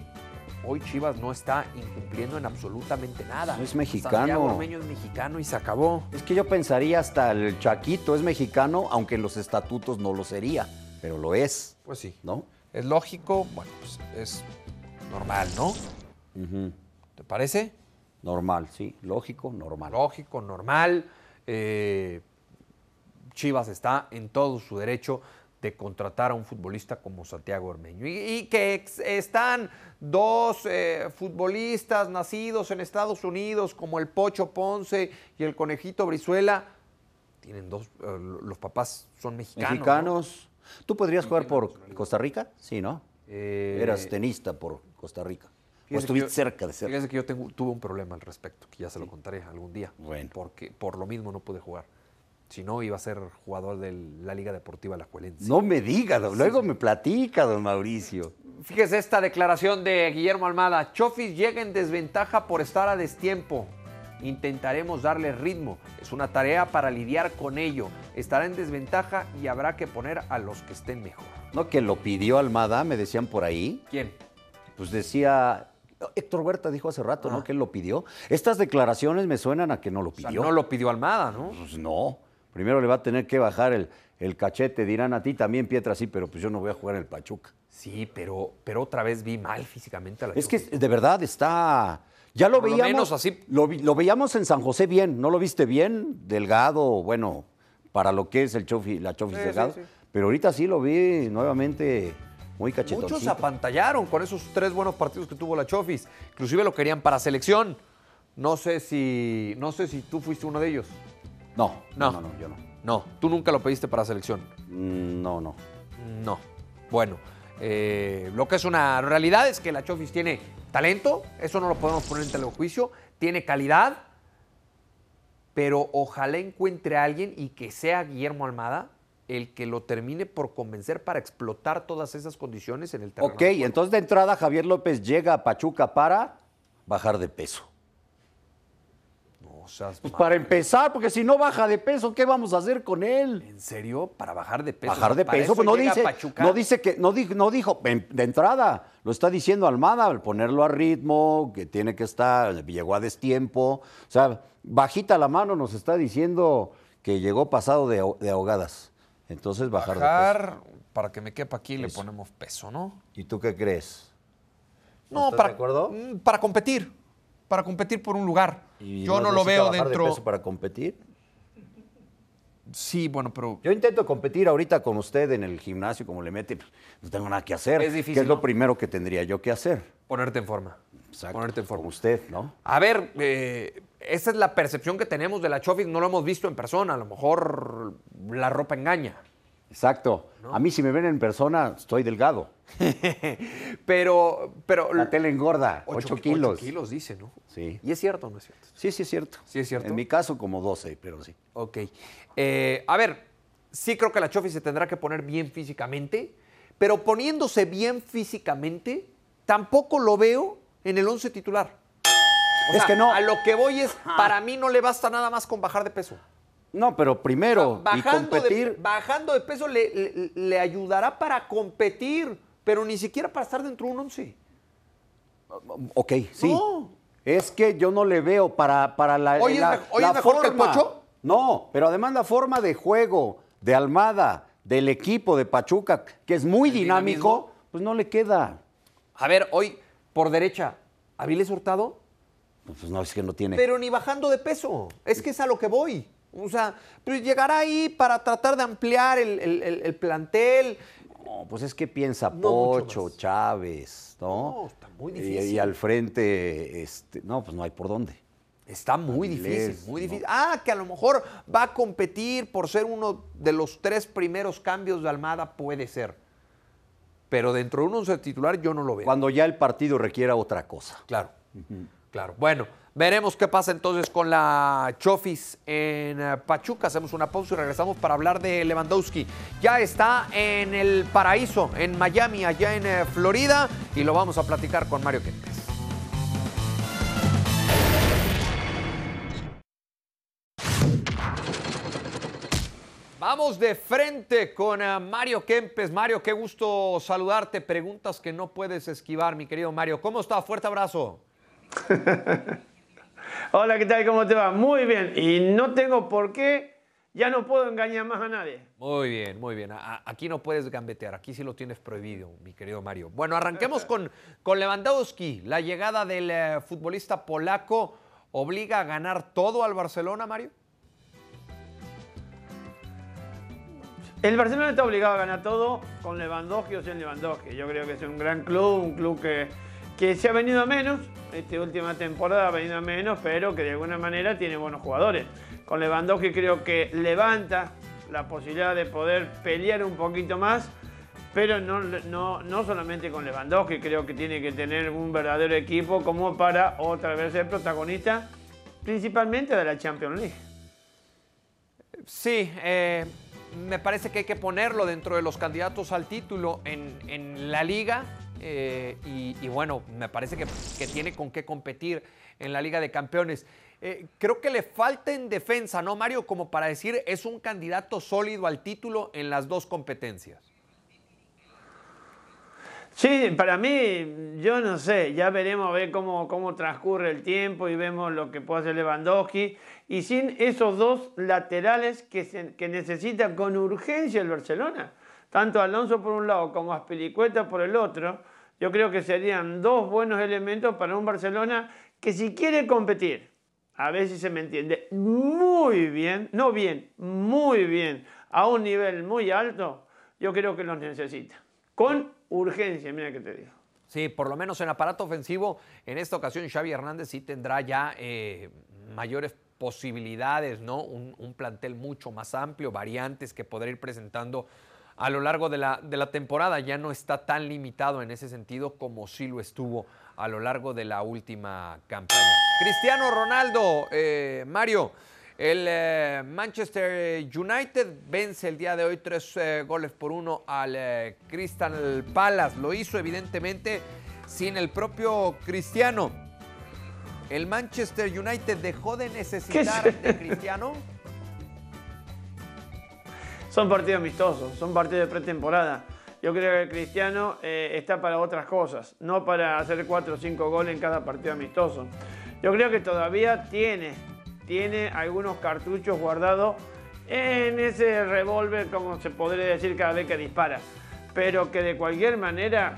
[SPEAKER 2] hoy Chivas no está incumpliendo en absolutamente nada.
[SPEAKER 3] No es mexicano.
[SPEAKER 2] Santiago Ormeño es mexicano y se acabó.
[SPEAKER 3] Es que yo pensaría hasta el Chaquito es mexicano, aunque en los estatutos no lo sería, pero lo es,
[SPEAKER 2] Pues sí.
[SPEAKER 3] ¿no?
[SPEAKER 2] Es lógico, bueno, pues es normal, ¿no? ¿Te parece?
[SPEAKER 3] Normal, sí, lógico, normal.
[SPEAKER 2] Lógico, normal. Eh, Chivas está en todo su derecho de contratar a un futbolista como Santiago Ormeño. Y, y que ex- están dos eh, futbolistas nacidos en Estados Unidos, como el Pocho Ponce y el Conejito Brizuela. Tienen dos, eh, los papás son mexicanos. ¿no?
[SPEAKER 3] Mexicanos. ¿Tú podrías jugar por Costa Rica? Sí, ¿no?
[SPEAKER 2] Eh,
[SPEAKER 3] Eras tenista por Costa Rica. O estuviste
[SPEAKER 2] yo-
[SPEAKER 3] cerca de cerca.
[SPEAKER 2] Fíjese que yo tengo- tuve un problema al respecto, que ya se lo contaré algún día.
[SPEAKER 3] Bueno.
[SPEAKER 2] Porque por lo mismo no pude jugar. Si no, iba a ser jugador de la Liga Deportiva Lajuelense.
[SPEAKER 3] No me diga, don- luego me platica, don Mauricio.
[SPEAKER 2] Fíjese esta declaración de Guillermo Almada. Chofis llega en desventaja por estar a destiempo. Intentaremos darle ritmo. Es una tarea para lidiar con ello. Estará en desventaja y habrá que poner a los que estén mejor.
[SPEAKER 3] ¿No que lo pidió Almada, me decían por ahí?
[SPEAKER 2] ¿Quién?
[SPEAKER 3] Pues decía, Héctor Huerta dijo hace rato, ¿no?
[SPEAKER 2] Ah.
[SPEAKER 3] Que él lo pidió. Estas declaraciones me suenan a que no lo
[SPEAKER 2] O sea,
[SPEAKER 3] pidió.
[SPEAKER 2] no lo pidió Almada, ¿no?
[SPEAKER 3] Pues no. Primero le va a tener que bajar el, el cachete, dirán a ti también, Pietra, sí, pero pues yo no voy a jugar en el Pachuca.
[SPEAKER 2] Sí, pero, pero otra vez vi mal físicamente a la
[SPEAKER 3] Es que de verdad está. Ya lo
[SPEAKER 2] Por lo
[SPEAKER 3] veíamos.
[SPEAKER 2] menos así.
[SPEAKER 3] Lo, veíamos en San José bien, ¿no lo viste bien? Delgado, bueno, para lo que es el chofi, la Chofis
[SPEAKER 2] Sí,
[SPEAKER 3] delgado.
[SPEAKER 2] sí, sí.
[SPEAKER 3] Pero ahorita sí lo vi nuevamente muy cachetoncito.
[SPEAKER 2] Muchos se apantallaron con esos tres buenos partidos que tuvo la Chofis. Inclusive lo querían para selección. No sé si, no sé si tú fuiste uno de ellos.
[SPEAKER 3] No, no,
[SPEAKER 2] No.
[SPEAKER 3] no, no, yo no.
[SPEAKER 2] No, tú nunca lo pediste para selección.
[SPEAKER 3] Mm, No, no.
[SPEAKER 2] No. Bueno, eh, lo que es una realidad es que la Chofis tiene talento, eso no lo podemos poner en telejuicio, tiene calidad, pero ojalá encuentre a alguien y que sea Guillermo Almada el que lo termine por convencer para explotar todas esas condiciones en el terreno.
[SPEAKER 3] Ok,
[SPEAKER 2] de
[SPEAKER 3] entonces de entrada Javier López llega a Pachuca para bajar de peso.
[SPEAKER 2] No seas
[SPEAKER 3] Pues para empezar, porque si no baja de peso, ¿qué vamos a hacer con él?
[SPEAKER 2] ¿En serio? ¿Para bajar de peso?
[SPEAKER 3] Bajar de
[SPEAKER 2] ¿Para
[SPEAKER 3] peso,
[SPEAKER 2] eso
[SPEAKER 3] pues no dice, no dice que, no dijo, no dijo en- de entrada, lo está diciendo Almada, al ponerlo a ritmo, que tiene que estar, llegó a destiempo, o sea, bajita la mano nos está diciendo que llegó pasado de ahogadas. Entonces bajar, de
[SPEAKER 2] Bajar, para que me quepa aquí, le ponemos peso, ¿no?
[SPEAKER 3] peso. ¿Y tú qué crees?
[SPEAKER 2] No,
[SPEAKER 3] ¿Estás
[SPEAKER 2] para,
[SPEAKER 3] de acuerdo?
[SPEAKER 2] mm, para competir. Para competir por un lugar.
[SPEAKER 3] ¿Y
[SPEAKER 2] Yo no lo veo
[SPEAKER 3] bajar de
[SPEAKER 2] dentro.
[SPEAKER 3] peso para competir?
[SPEAKER 2] Sí, bueno, pero
[SPEAKER 3] Yo intento competir ahorita con usted en el gimnasio, como le mete, pues, no tengo nada que hacer.
[SPEAKER 2] Es difícil,
[SPEAKER 3] ¿Qué es lo primero que tendría yo que hacer?
[SPEAKER 2] ponerte en forma.
[SPEAKER 3] Exacto,
[SPEAKER 2] Ponerte en forma.
[SPEAKER 3] Con usted, ¿no?
[SPEAKER 2] A ver, eh, esa es la percepción que tenemos de la Chofis, no lo hemos visto en persona, a lo mejor la ropa engaña.
[SPEAKER 3] Exacto. A mí si me ven en persona, estoy delgado.
[SPEAKER 2] pero, pero...
[SPEAKER 3] La tele engorda, 8
[SPEAKER 2] ocho-
[SPEAKER 3] kilos.
[SPEAKER 2] ocho kilos, dice, ¿no?
[SPEAKER 3] Sí.
[SPEAKER 2] ¿Y es cierto o no es cierto?
[SPEAKER 3] Sí, sí es cierto.
[SPEAKER 2] Sí es cierto.
[SPEAKER 3] En mi caso como 12, pero sí.
[SPEAKER 2] Ok. Eh, a ver, sí creo que la Chofis se tendrá que poner bien físicamente, pero poniéndose bien físicamente, tampoco lo veo en el 11 titular. O
[SPEAKER 3] Es
[SPEAKER 2] sea,
[SPEAKER 3] que no.
[SPEAKER 2] A lo que voy es, para mí no le basta nada más con bajar de peso.
[SPEAKER 3] No, pero primero, y
[SPEAKER 2] bajando,
[SPEAKER 3] competir,
[SPEAKER 2] de, bajando de peso le, le- le ayudará para competir, pero ni siquiera para estar dentro de un 11.
[SPEAKER 3] ok, sí.
[SPEAKER 2] No.
[SPEAKER 3] Es que yo no le veo para, para la,
[SPEAKER 2] ¿Hoy
[SPEAKER 3] la-
[SPEAKER 2] mej- hoy
[SPEAKER 3] la
[SPEAKER 2] es mejor que el
[SPEAKER 3] forma.
[SPEAKER 2] Pocho?
[SPEAKER 3] No, pero además la forma de juego de Almada, del equipo de Pachuca, que es muy
[SPEAKER 2] ¿El
[SPEAKER 3] dinámico,
[SPEAKER 2] dinamismo?
[SPEAKER 3] pues no le queda.
[SPEAKER 2] A ver, hoy por derecha, Aviles Hurtado,
[SPEAKER 3] Pues no, es que no tiene.
[SPEAKER 2] pero ni bajando de peso. Es que es a lo que voy. O sea, pues llegará ahí para tratar de ampliar el, el- el- el plantel.
[SPEAKER 3] No, pues es que piensa
[SPEAKER 2] No
[SPEAKER 3] Pocho. Chávez, ¿no?
[SPEAKER 2] No, está muy
[SPEAKER 3] Y-
[SPEAKER 2] difícil.
[SPEAKER 3] Y, al frente, este, no, pues no hay por dónde.
[SPEAKER 2] Está muy
[SPEAKER 3] Avilés,
[SPEAKER 2] difícil, muy
[SPEAKER 3] ¿no?
[SPEAKER 2] difícil. Ah, que a lo mejor va a competir por ser uno de los tres primeros cambios de Almada, puede ser. Pero dentro de un once titular yo no lo veo.
[SPEAKER 3] Cuando ya el partido requiera otra cosa.
[SPEAKER 2] Claro, Bueno, veremos qué pasa entonces con la Chofis en eh, Pachuca. Hacemos una pausa y regresamos para hablar de Lewandowski. Ya está en el paraíso, en Miami, allá en eh, Florida, y lo vamos a platicar con Mario Kempes. Vamos de frente con eh, Mario Kempes. Mario, qué gusto saludarte. Preguntas que no puedes esquivar, mi querido Mario. ¿Cómo está? Fuerte abrazo.
[SPEAKER 5] Hola, ¿qué tal? ¿Cómo te va? Muy bien. Y no tengo por qué, ya no puedo engañar más a nadie.
[SPEAKER 2] Muy bien, muy bien. A- Aquí no puedes gambetear, aquí sí lo tienes prohibido, mi querido Mario. Bueno, arranquemos con, con Lewandowski. La llegada del eh, futbolista polaco obliga a ganar todo al Barcelona, Mario.
[SPEAKER 5] El Barcelona está obligado a ganar todo con Lewandowski o sin Lewandowski. Yo creo que es un gran club, un club que, que se ha venido a menos. Esta última temporada ha venido a menos, pero que de alguna manera tiene buenos jugadores. Con Lewandowski creo que levanta la posibilidad de poder pelear un poquito más, pero no, no, no solamente con Lewandowski. Creo que tiene que tener un verdadero equipo como para otra vez ser protagonista, principalmente de la Champions League.
[SPEAKER 2] Sí, eh, me parece que hay que ponerlo dentro de los candidatos al título en, en la liga. Eh, y, bueno, me parece que, que tiene con qué competir en la Liga de Campeones. Eh, creo que le falta en defensa, ¿no, Mario? Como para decir, es un candidato sólido al título en las dos competencias.
[SPEAKER 5] Sí, para mí, yo no sé, ya veremos a ver cómo, cómo transcurre el tiempo y vemos lo que puede hacer Lewandowski. Y sin esos dos laterales que, se- que necesita con urgencia el Barcelona, tanto Alonso por un lado como Aspilicueta por el otro, yo creo que serían dos buenos elementos para un Barcelona que si quiere competir, a ver si se me entiende, muy bien, no bien, muy bien, a un nivel muy alto, yo creo que los necesita. Con urgencia, mira que te digo.
[SPEAKER 2] Sí, por lo menos en aparato ofensivo, en esta ocasión Xavi Hernández sí tendrá ya eh, mayores posibilidades, ¿no? Un, un plantel mucho más amplio, variantes que podrá ir presentando a lo largo de la, de la temporada. Ya no está tan limitado en ese sentido como sí lo estuvo a lo largo de la última campaña. Cristiano Ronaldo, eh, Mario, el eh, Manchester United vence el día de hoy tres eh, goles por uno al Crystal Palace. Lo hizo evidentemente sin el propio Cristiano. ¿El Manchester United dejó de necesitar
[SPEAKER 5] ¿Qué
[SPEAKER 2] de Cristiano?
[SPEAKER 5] Son partidos amistosos, son partidos de pretemporada. Yo creo que Cristiano eh, está para otras cosas, no para hacer 4 o 5 goles en cada partido amistoso. Yo creo que todavía tiene, tiene algunos cartuchos guardados en ese revólver, como se podría decir cada vez que dispara. Pero que de cualquier manera,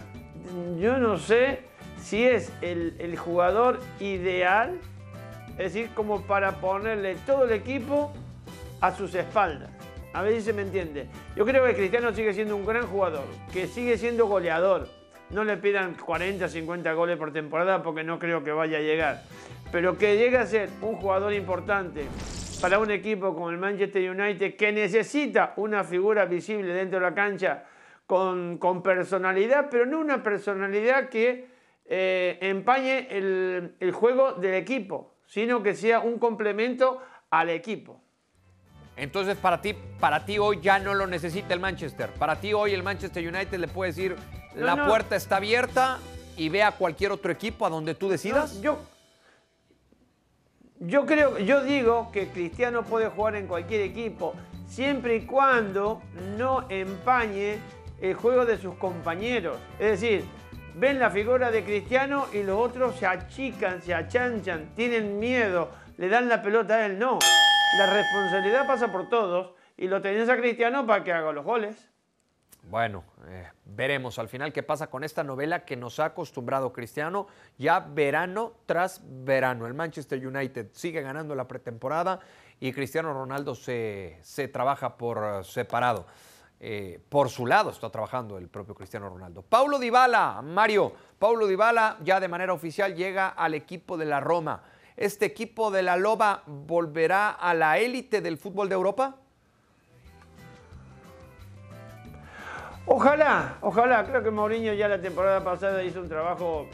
[SPEAKER 5] yo no sé si es el jugador ideal, es decir, como para ponerle todo el equipo a sus espaldas. A ver si se me entiende. Yo creo que Cristiano sigue siendo un gran jugador, que sigue siendo goleador. No le pidan 40, 50 goles por temporada porque no creo que vaya a llegar. Pero que llegue a ser un jugador importante para un equipo como el Manchester United que necesita una figura visible dentro de la cancha con, con personalidad, pero no una personalidad que eh, empañe el, el juego del equipo, sino que sea un complemento al equipo.
[SPEAKER 2] Entonces, para ti, para ti hoy ya no lo necesita el Manchester. Para ti hoy el Manchester United le puede decir,
[SPEAKER 5] No,
[SPEAKER 2] la
[SPEAKER 5] no.
[SPEAKER 2] puerta está abierta y ve a cualquier otro equipo a donde tú decidas.
[SPEAKER 5] No, yo, yo creo, yo digo que Cristiano puede jugar en cualquier equipo, siempre y cuando no empañe el juego de sus compañeros. Es decir, ven la figura de Cristiano y los otros se achican, se achanchan, tienen miedo, le dan la pelota a él. No, la responsabilidad pasa por todos y lo tenés a Cristiano para que haga los goles.
[SPEAKER 2] Bueno, eh, veremos al final qué pasa con esta novela que nos ha acostumbrado Cristiano ya verano tras verano. El Manchester United sigue ganando la pretemporada y Cristiano Ronaldo se, se trabaja por eh, separado. Eh, por su lado está trabajando el propio Cristiano Ronaldo. Paulo Dybala, Mario, Paulo Dybala ya de manera oficial llega al equipo de la Roma. ¿Este equipo de la Loba volverá a la élite del fútbol de Europa?
[SPEAKER 5] Ojalá, ojalá. Creo que Mourinho ya la temporada pasada hizo un trabajo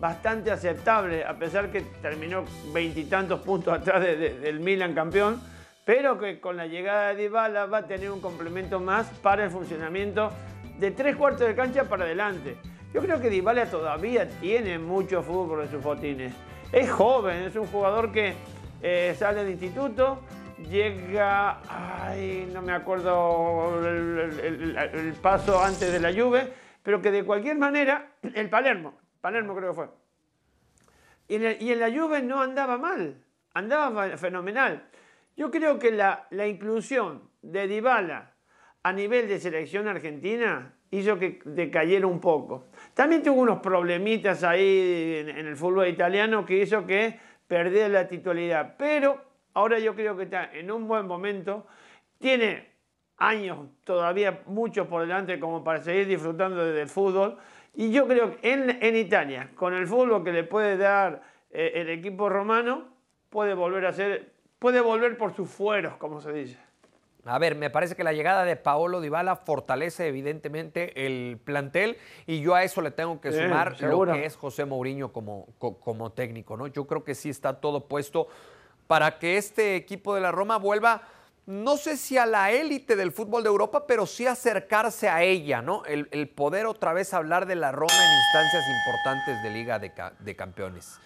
[SPEAKER 5] bastante aceptable, a pesar que terminó veintitantos puntos atrás de- de- del Milan campeón, pero que con la llegada de Dybala va a tener un complemento más para el funcionamiento de tres cuartos de cancha para adelante. Yo creo que Dybala todavía tiene mucho fútbol en sus botines. Es joven, es un jugador que eh, sale del instituto, llega, ay, no me acuerdo el, paso antes de la Juve, pero que de cualquier manera, el Palermo, Palermo creo que fue. Y en, la Juve no andaba mal, andaba fe- fenomenal. Yo creo que la, la inclusión de Dybala a nivel de selección argentina hizo que decayera un poco. También tuvo unos problemitas ahí en, el fútbol italiano que hizo que perdiera la titularidad. Pero ahora yo creo que está en un buen momento. Tiene años todavía muchos por delante como para seguir disfrutando de- del fútbol. Y yo creo que en, en Italia, con el fútbol que le puede dar eh, el equipo romano, puede volver a ser, puede volver por sus fueros, como se dice.
[SPEAKER 2] A ver, me parece que la llegada de Paolo Dybala fortalece evidentemente el plantel y yo a eso le tengo que
[SPEAKER 5] Sí,
[SPEAKER 2] sumar lo que es José Mourinho como, co- como técnico, ¿no? Yo creo que sí está todo puesto para que este equipo de la Roma vuelva, no sé si a la élite del fútbol de Europa, pero sí acercarse a ella, ¿no? El, el poder otra vez hablar de la Roma en instancias importantes de Liga de Campeones.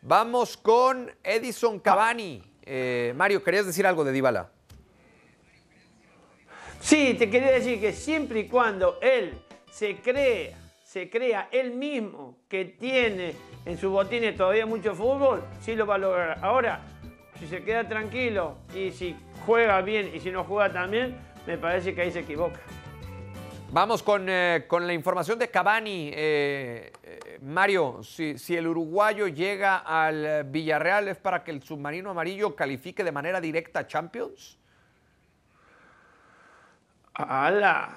[SPEAKER 2] Vamos con Edison Cavani. Eh, Mario, ¿querías decir algo de Dybala?
[SPEAKER 5] Sí, te quería decir que siempre y cuando él se crea, se crea él mismo que tiene en su botines todavía mucho fútbol, sí lo va a lograr. Ahora, si se queda tranquilo y si juega bien y si no juega tan bien, me parece que ahí se equivoca.
[SPEAKER 2] Vamos con, eh, con la información de Cavani. Eh, eh, Mario, si, si el uruguayo llega al Villarreal, ¿es para que el submarino amarillo califique de manera directa a Champions?
[SPEAKER 5] ¡Hala!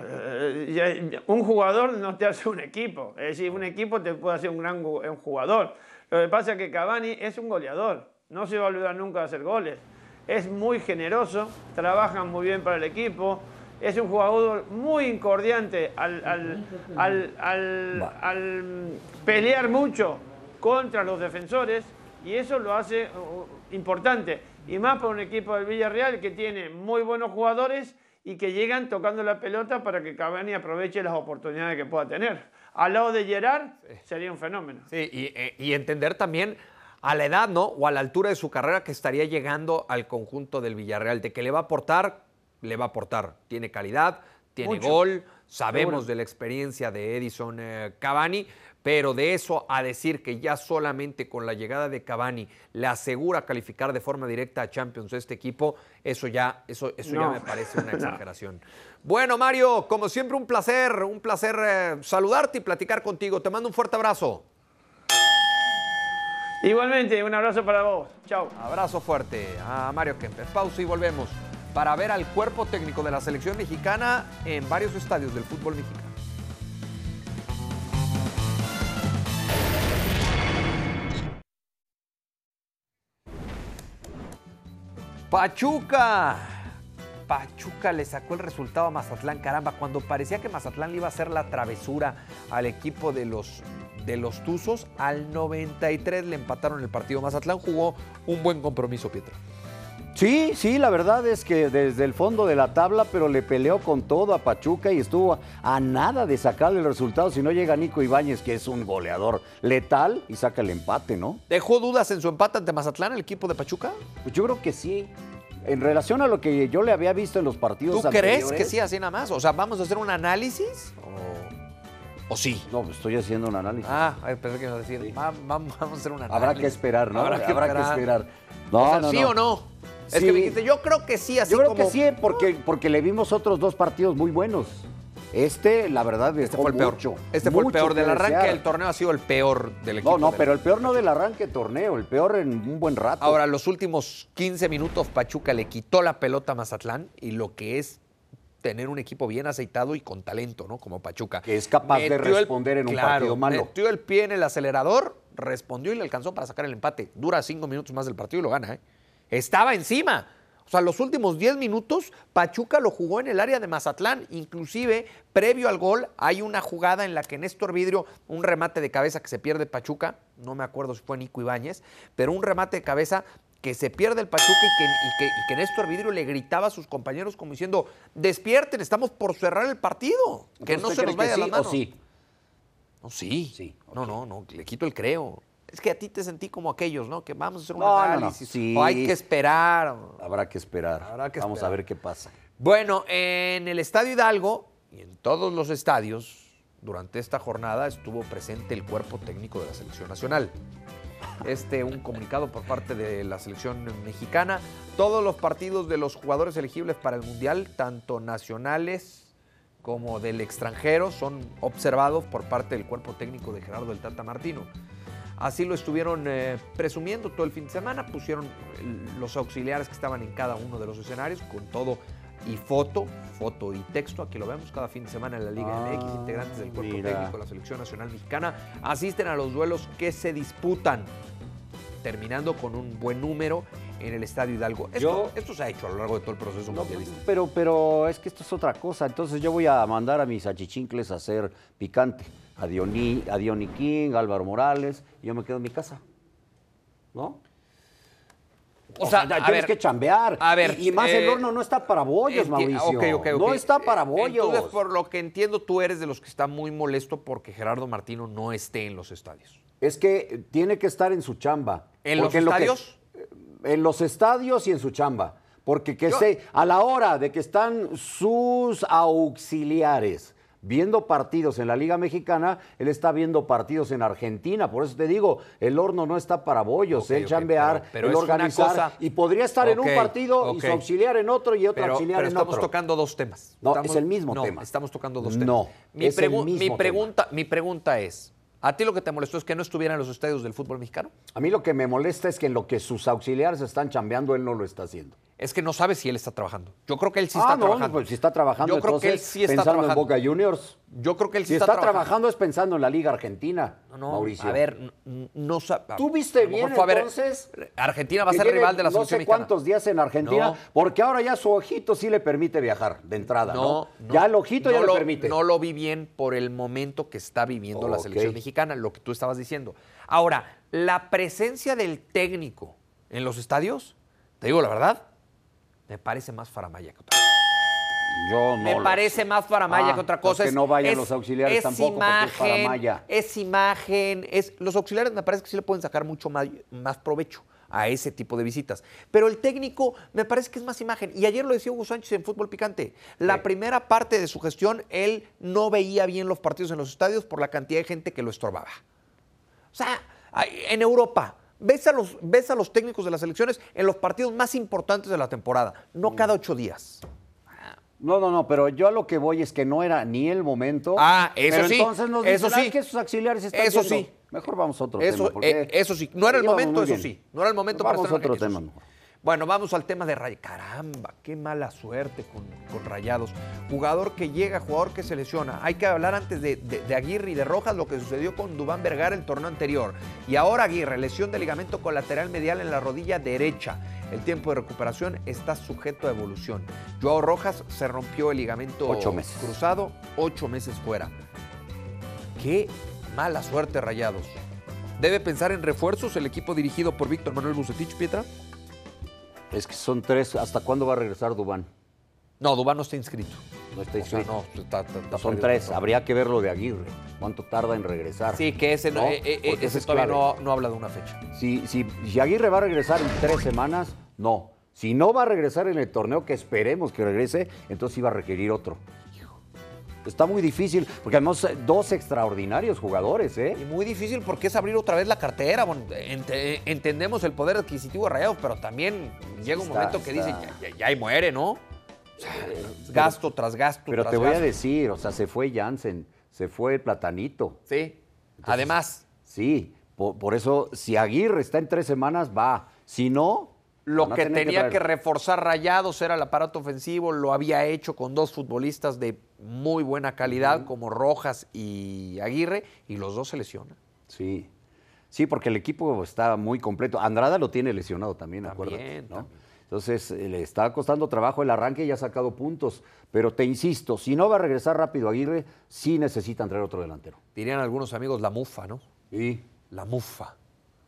[SPEAKER 5] Eh, Un jugador no te hace un equipo. Es decir, un equipo te puede hacer un gran un jugador. Lo que pasa es que Cavani es un goleador. No se va a olvidar nunca de hacer goles. Es muy generoso, trabaja muy bien para el equipo. Es un jugador muy incordiante al, al- al- al- al pelear mucho contra los defensores y eso lo hace uh, importante. Y más para un equipo del Villarreal que tiene muy buenos jugadores y que llegan tocando la pelota para que Cavani aproveche las oportunidades que pueda tener. Al lado de Gerard sería un fenómeno.
[SPEAKER 2] Sí, y, eh, y entender también a la edad, ¿no? O a la altura de su carrera que estaría llegando al conjunto del Villarreal. De que le va a aportar, le va a aportar. Tiene calidad, tiene
[SPEAKER 5] Mucho.
[SPEAKER 2] gol, sabemos
[SPEAKER 5] Seguro.
[SPEAKER 2] de la experiencia de Edison eh, Cavani, pero de eso a decir que ya solamente con la llegada de Cavani le asegura calificar de forma directa a Champions este equipo, eso ya, eso, eso ya me parece una
[SPEAKER 5] No.
[SPEAKER 2] exageración. Bueno, Mario, como siempre, un placer, un placer eh, saludarte y platicar contigo. Te mando un fuerte abrazo.
[SPEAKER 5] Igualmente, un abrazo para vos. Chao.
[SPEAKER 2] Abrazo fuerte a Mario Kempes. Pausa y volvemos para ver al cuerpo técnico de la selección mexicana en varios estadios del fútbol mexicano. Pachuca. Pachuca le sacó el resultado a Mazatlán, caramba, cuando parecía que Mazatlán le iba a hacer la travesura al equipo de los, de los Tuzos, al 93 le empataron el partido. Mazatlán jugó un buen compromiso, Pietro.
[SPEAKER 3] Sí, sí, la verdad es que desde el fondo de la tabla, pero le peleó con todo a Pachuca y estuvo a nada de sacarle el resultado si no llega Nico Ibáñez, que es un goleador letal, y saca el empate, ¿no?
[SPEAKER 2] ¿Dejó dudas en su empate ante Mazatlán el equipo de Pachuca?
[SPEAKER 3] Pues yo creo que sí. En relación a lo que yo le había visto en los partidos
[SPEAKER 2] ¿Tú crees que sí, así nada más? O sea, ¿vamos a hacer un análisis? ¿O, o sí?
[SPEAKER 3] No, pues estoy haciendo un análisis.
[SPEAKER 2] Ah, pensé que iba a decir, va- va- vamos a hacer un análisis.
[SPEAKER 3] Habrá que esperar, ¿no?
[SPEAKER 2] Habrá que esperar.
[SPEAKER 3] No,
[SPEAKER 2] O sea,
[SPEAKER 3] no,
[SPEAKER 2] ¿Sí
[SPEAKER 3] no.
[SPEAKER 2] o no? Es
[SPEAKER 3] Sí.
[SPEAKER 2] que me dijiste, yo creo que sí, así
[SPEAKER 3] Yo creo
[SPEAKER 2] como...
[SPEAKER 3] que sí, porque, porque le vimos otros dos partidos muy buenos. Este, la verdad,
[SPEAKER 2] Este fue el peor.
[SPEAKER 3] mucho,
[SPEAKER 2] este fue el peor. Del arranque
[SPEAKER 3] desear.
[SPEAKER 2] del torneo ha sido el peor del equipo.
[SPEAKER 3] No, no, pero el peor no del arranque torneo, el peor en un buen rato.
[SPEAKER 2] Ahora, los últimos 15 minutos Pachuca le quitó la pelota a Mazatlán y lo que es tener un equipo bien aceitado y con talento, ¿no? Como Pachuca.
[SPEAKER 3] Que es capaz de
[SPEAKER 2] el-
[SPEAKER 3] responder en un partido malo.
[SPEAKER 2] Metió el pie en el acelerador, respondió y le alcanzó para sacar el empate. Dura cinco minutos más del partido y lo gana, ¿eh? Estaba encima. O sea, los últimos 10 minutos, Pachuca lo jugó en el área de Mazatlán. Inclusive, previo al gol, hay una jugada en la que Néstor Vidrio, un remate de cabeza que se pierde Pachuca, no me acuerdo si fue Nico Ibáñez, pero un remate de cabeza que se pierde el Pachuca y que, y que- y que Néstor Vidrio le gritaba a sus compañeros como diciendo, despierten, estamos por cerrar el partido, que no
[SPEAKER 3] ¿usted
[SPEAKER 2] se nos vaya
[SPEAKER 3] que sí
[SPEAKER 2] manos.
[SPEAKER 3] o sí?
[SPEAKER 2] No, sí.
[SPEAKER 3] Sí,
[SPEAKER 2] No, no, no, le quito el creo. Es que a ti te sentí como aquellos, ¿no? Que vamos a hacer un
[SPEAKER 3] No, no, no.
[SPEAKER 2] análisis.
[SPEAKER 3] Sí.
[SPEAKER 2] O hay que esperar.
[SPEAKER 3] Habrá que esperar.
[SPEAKER 2] Habrá que
[SPEAKER 3] Vamos
[SPEAKER 2] esperar.
[SPEAKER 3] a ver qué pasa.
[SPEAKER 2] Bueno, en el Estadio Hidalgo y en todos los estadios, durante esta jornada estuvo presente el cuerpo técnico de la selección nacional. Este, un comunicado por parte de la selección mexicana. Todos los partidos de los jugadores elegibles para el Mundial, tanto nacionales como del extranjero, son observados por parte del cuerpo técnico de Gerardo del Tata Martino. Así lo estuvieron eh, presumiendo todo el fin de semana, pusieron los auxiliares que estaban en cada uno de los escenarios con todo y foto, foto y texto, aquí lo vemos cada fin de semana en la Liga
[SPEAKER 3] Ah,
[SPEAKER 2] MX, integrantes del cuerpo
[SPEAKER 3] mira.
[SPEAKER 2] técnico de la Selección Nacional Mexicana asisten a los duelos que se disputan, terminando con un buen número en el Estadio Hidalgo. Esto,
[SPEAKER 3] Yo-
[SPEAKER 2] esto se ha hecho a lo largo de todo el proceso
[SPEAKER 3] No,
[SPEAKER 2] mundialista.
[SPEAKER 3] pero, pero es que esto es otra cosa. Entonces yo voy a mandar a mis achichincles a hacer picante. A Diony, a Diony King, a Álvaro Morales, y yo me quedo en mi casa. ¿No?
[SPEAKER 2] O sea,
[SPEAKER 3] tienes
[SPEAKER 2] ver,
[SPEAKER 3] que chambear.
[SPEAKER 2] a ver,
[SPEAKER 3] y, y más
[SPEAKER 2] eh,
[SPEAKER 3] el horno no está para bollos, Mauricio. No está para
[SPEAKER 2] Eh,
[SPEAKER 3] bollos.
[SPEAKER 2] Entonces, por lo que entiendo, tú eres de los que está muy molesto porque Gerardo Martino no esté en los estadios.
[SPEAKER 3] Es que tiene que estar en su chamba.
[SPEAKER 2] ¿En los
[SPEAKER 3] Porque lo que-
[SPEAKER 2] estadios?
[SPEAKER 3] En los estadios y en su chamba. Porque que
[SPEAKER 2] Yo-
[SPEAKER 3] se, a la hora de que están sus auxiliares viendo partidos en la Liga Mexicana, él está viendo partidos en Argentina. Por eso te digo, el horno no está para bollos, el
[SPEAKER 2] ok,
[SPEAKER 3] chambear,
[SPEAKER 2] pero- pero
[SPEAKER 3] el organizar.
[SPEAKER 2] cosa-
[SPEAKER 3] Y podría estar en un partido y su auxiliar en otro y otro
[SPEAKER 2] Pero,
[SPEAKER 3] auxiliar en
[SPEAKER 2] estamos
[SPEAKER 3] otro.
[SPEAKER 2] tocando dos temas.
[SPEAKER 3] No,
[SPEAKER 2] Estamos-
[SPEAKER 3] es el mismo
[SPEAKER 2] no,
[SPEAKER 3] tema.
[SPEAKER 2] estamos tocando dos
[SPEAKER 3] No,
[SPEAKER 2] temas. Mi, pregu-
[SPEAKER 3] mismo
[SPEAKER 2] mi
[SPEAKER 3] tema.
[SPEAKER 2] pregunta, mi pregunta es, ¿a ti lo que te molestó es que no estuviera en los estadios del fútbol mexicano?
[SPEAKER 3] A mí lo que me molesta es que en lo que sus auxiliares están chambeando, él no lo está haciendo.
[SPEAKER 2] Es que no sabes si él está trabajando. Yo creo que él sí
[SPEAKER 3] ah,
[SPEAKER 2] está
[SPEAKER 3] no,
[SPEAKER 2] trabajando.
[SPEAKER 3] pues si está trabajando,
[SPEAKER 2] Yo creo que él
[SPEAKER 3] entonces,
[SPEAKER 2] sí está
[SPEAKER 3] pensando
[SPEAKER 2] trabajando.
[SPEAKER 3] en Boca Juniors.
[SPEAKER 2] Yo creo que él sí
[SPEAKER 3] Si
[SPEAKER 2] está,
[SPEAKER 3] está, trabajando es pensando en la Liga Argentina,
[SPEAKER 2] No, no,
[SPEAKER 3] Mauricio.
[SPEAKER 2] A ver, no sa-
[SPEAKER 3] ¿Tú viste
[SPEAKER 2] lo
[SPEAKER 3] bien
[SPEAKER 2] fue a ver-
[SPEAKER 3] entonces?
[SPEAKER 2] Argentina va a ser rival de la
[SPEAKER 3] no
[SPEAKER 2] selección
[SPEAKER 3] sé
[SPEAKER 2] mexicana.
[SPEAKER 3] cuántos días en Argentina,
[SPEAKER 2] No.
[SPEAKER 3] porque ahora ya su ojito sí le permite viajar de entrada, ¿no?
[SPEAKER 2] No, no,
[SPEAKER 3] ya el ojito ya
[SPEAKER 2] no
[SPEAKER 3] le
[SPEAKER 2] lo,
[SPEAKER 3] permite.
[SPEAKER 2] No lo vi bien por el momento que está viviendo la selección mexicana, lo que tú estabas diciendo. Ahora, la presencia del técnico en los estadios, te digo la verdad, me parece más faramaya que otra cosa.
[SPEAKER 3] Yo no
[SPEAKER 2] Me parece
[SPEAKER 3] sé.
[SPEAKER 2] más faramaya
[SPEAKER 3] Ah,
[SPEAKER 2] que otra
[SPEAKER 3] pues
[SPEAKER 2] cosa.
[SPEAKER 3] que no vayan los auxiliares tampoco, porque es faramaya.
[SPEAKER 2] Es imagen, es, los auxiliares me parece que sí le pueden sacar mucho más, más provecho a ese tipo de visitas. Pero el técnico me parece que es más imagen. Y ayer lo decía Hugo Sánchez en Fútbol Picante. La
[SPEAKER 3] Sí.
[SPEAKER 2] primera parte de su gestión, él no veía bien los partidos en los estadios por la cantidad de gente que lo estorbaba. O sea, en Europa, ves a, los, ves a los técnicos de las selecciones en los partidos más importantes de la temporada, no cada ocho días.
[SPEAKER 3] No, no, no, pero yo a lo que voy es que no era ni el momento.
[SPEAKER 2] Ah, eso
[SPEAKER 3] pero
[SPEAKER 2] sí,
[SPEAKER 3] Entonces nos
[SPEAKER 2] eso
[SPEAKER 3] dicen, "Ay,
[SPEAKER 2] sí.
[SPEAKER 3] que sus auxiliares están
[SPEAKER 2] Eso
[SPEAKER 3] yendo".
[SPEAKER 2] sí.
[SPEAKER 3] Mejor vamos a otro
[SPEAKER 2] Eso,
[SPEAKER 3] tema.
[SPEAKER 2] eh, eso sí. No era el momento, eso
[SPEAKER 3] bien.
[SPEAKER 2] sí. No era el momento para
[SPEAKER 3] Vamos a otro tema. mejor.
[SPEAKER 2] Bueno, vamos al tema de Rayados. Caramba, qué mala suerte con, con, Rayados. Jugador que llega, jugador que se lesiona. Hay que hablar antes de, de, de, Aguirre y de Rojas lo que sucedió con Dubán Vergara el torneo anterior. Y ahora Aguirre, lesión de ligamento colateral medial en la rodilla derecha. El tiempo de recuperación está sujeto a evolución. Joao Rojas se rompió el ligamento
[SPEAKER 3] ocho meses.
[SPEAKER 2] cruzado, ocho meses fuera. Qué mala suerte, Rayados. ¿Debe pensar en refuerzos el equipo dirigido por Víctor Manuel Bucetich, Pietra?
[SPEAKER 3] Es que son tres. ¿Hasta cuándo va a regresar Dubán?
[SPEAKER 2] No, Dubán no está inscrito.
[SPEAKER 3] No está inscrito.
[SPEAKER 2] O sea, no, está, está, está
[SPEAKER 3] son tres. Habría que ver lo de Aguirre. ¿Cuánto tarda en regresar?
[SPEAKER 2] Sí, que ese, no, eh, eh, ese, ese todavía no, no, habla de una fecha.
[SPEAKER 3] Si, si, si Aguirre va a regresar en tres semanas, no. Si no va a regresar en el torneo, que esperemos que regrese, entonces iba a requerir otro. Está muy difícil, porque además dos extraordinarios jugadores, ¿eh?
[SPEAKER 2] Y muy difícil porque es abrir otra vez la cartera. Bueno, ent entendemos el poder adquisitivo de Rayados, pero también llega un está, momento que está. dice, ya, ya, ya, muere, ¿no? O sea, gasto tras gasto.
[SPEAKER 3] Pero
[SPEAKER 2] tras
[SPEAKER 3] te voy
[SPEAKER 2] gasto.
[SPEAKER 3] a decir, o sea, se fue Jansen, se fue el Platanito.
[SPEAKER 2] Sí, Entonces, además.
[SPEAKER 3] Sí, por, por, eso, si Aguirre está en tres semanas, va. Si no,
[SPEAKER 2] lo que tenía que, que, reforzar Rayados era el aparato ofensivo, lo había hecho con dos futbolistas de muy buena calidad, uh -huh. como Rojas y Aguirre, y los dos se lesionan.
[SPEAKER 3] Sí, sí, porque el equipo está muy completo. Andrada lo tiene lesionado también,
[SPEAKER 2] también
[SPEAKER 3] acuérdate, ¿no?
[SPEAKER 2] también.
[SPEAKER 3] Entonces le está costando trabajo el arranque y ha sacado puntos. Pero te insisto, si no va a regresar rápido Aguirre, sí necesitan traer otro delantero.
[SPEAKER 2] Dirían algunos amigos la mufa, ¿no?
[SPEAKER 3] Sí.
[SPEAKER 2] La mufa.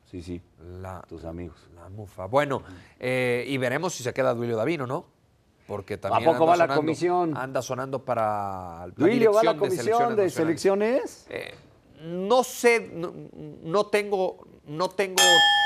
[SPEAKER 3] Sí, sí.
[SPEAKER 2] La,
[SPEAKER 3] Tus amigos.
[SPEAKER 2] La mufa. Bueno, eh, y veremos si se queda Duilio Davino, ¿no? Porque también.
[SPEAKER 3] ¿A poco va
[SPEAKER 2] sonando,
[SPEAKER 3] la comisión?
[SPEAKER 2] Anda sonando para.
[SPEAKER 3] La Duilio va a la comisión de selecciones.
[SPEAKER 2] De selecciones? Eh, no sé, no, no, tengo, no tengo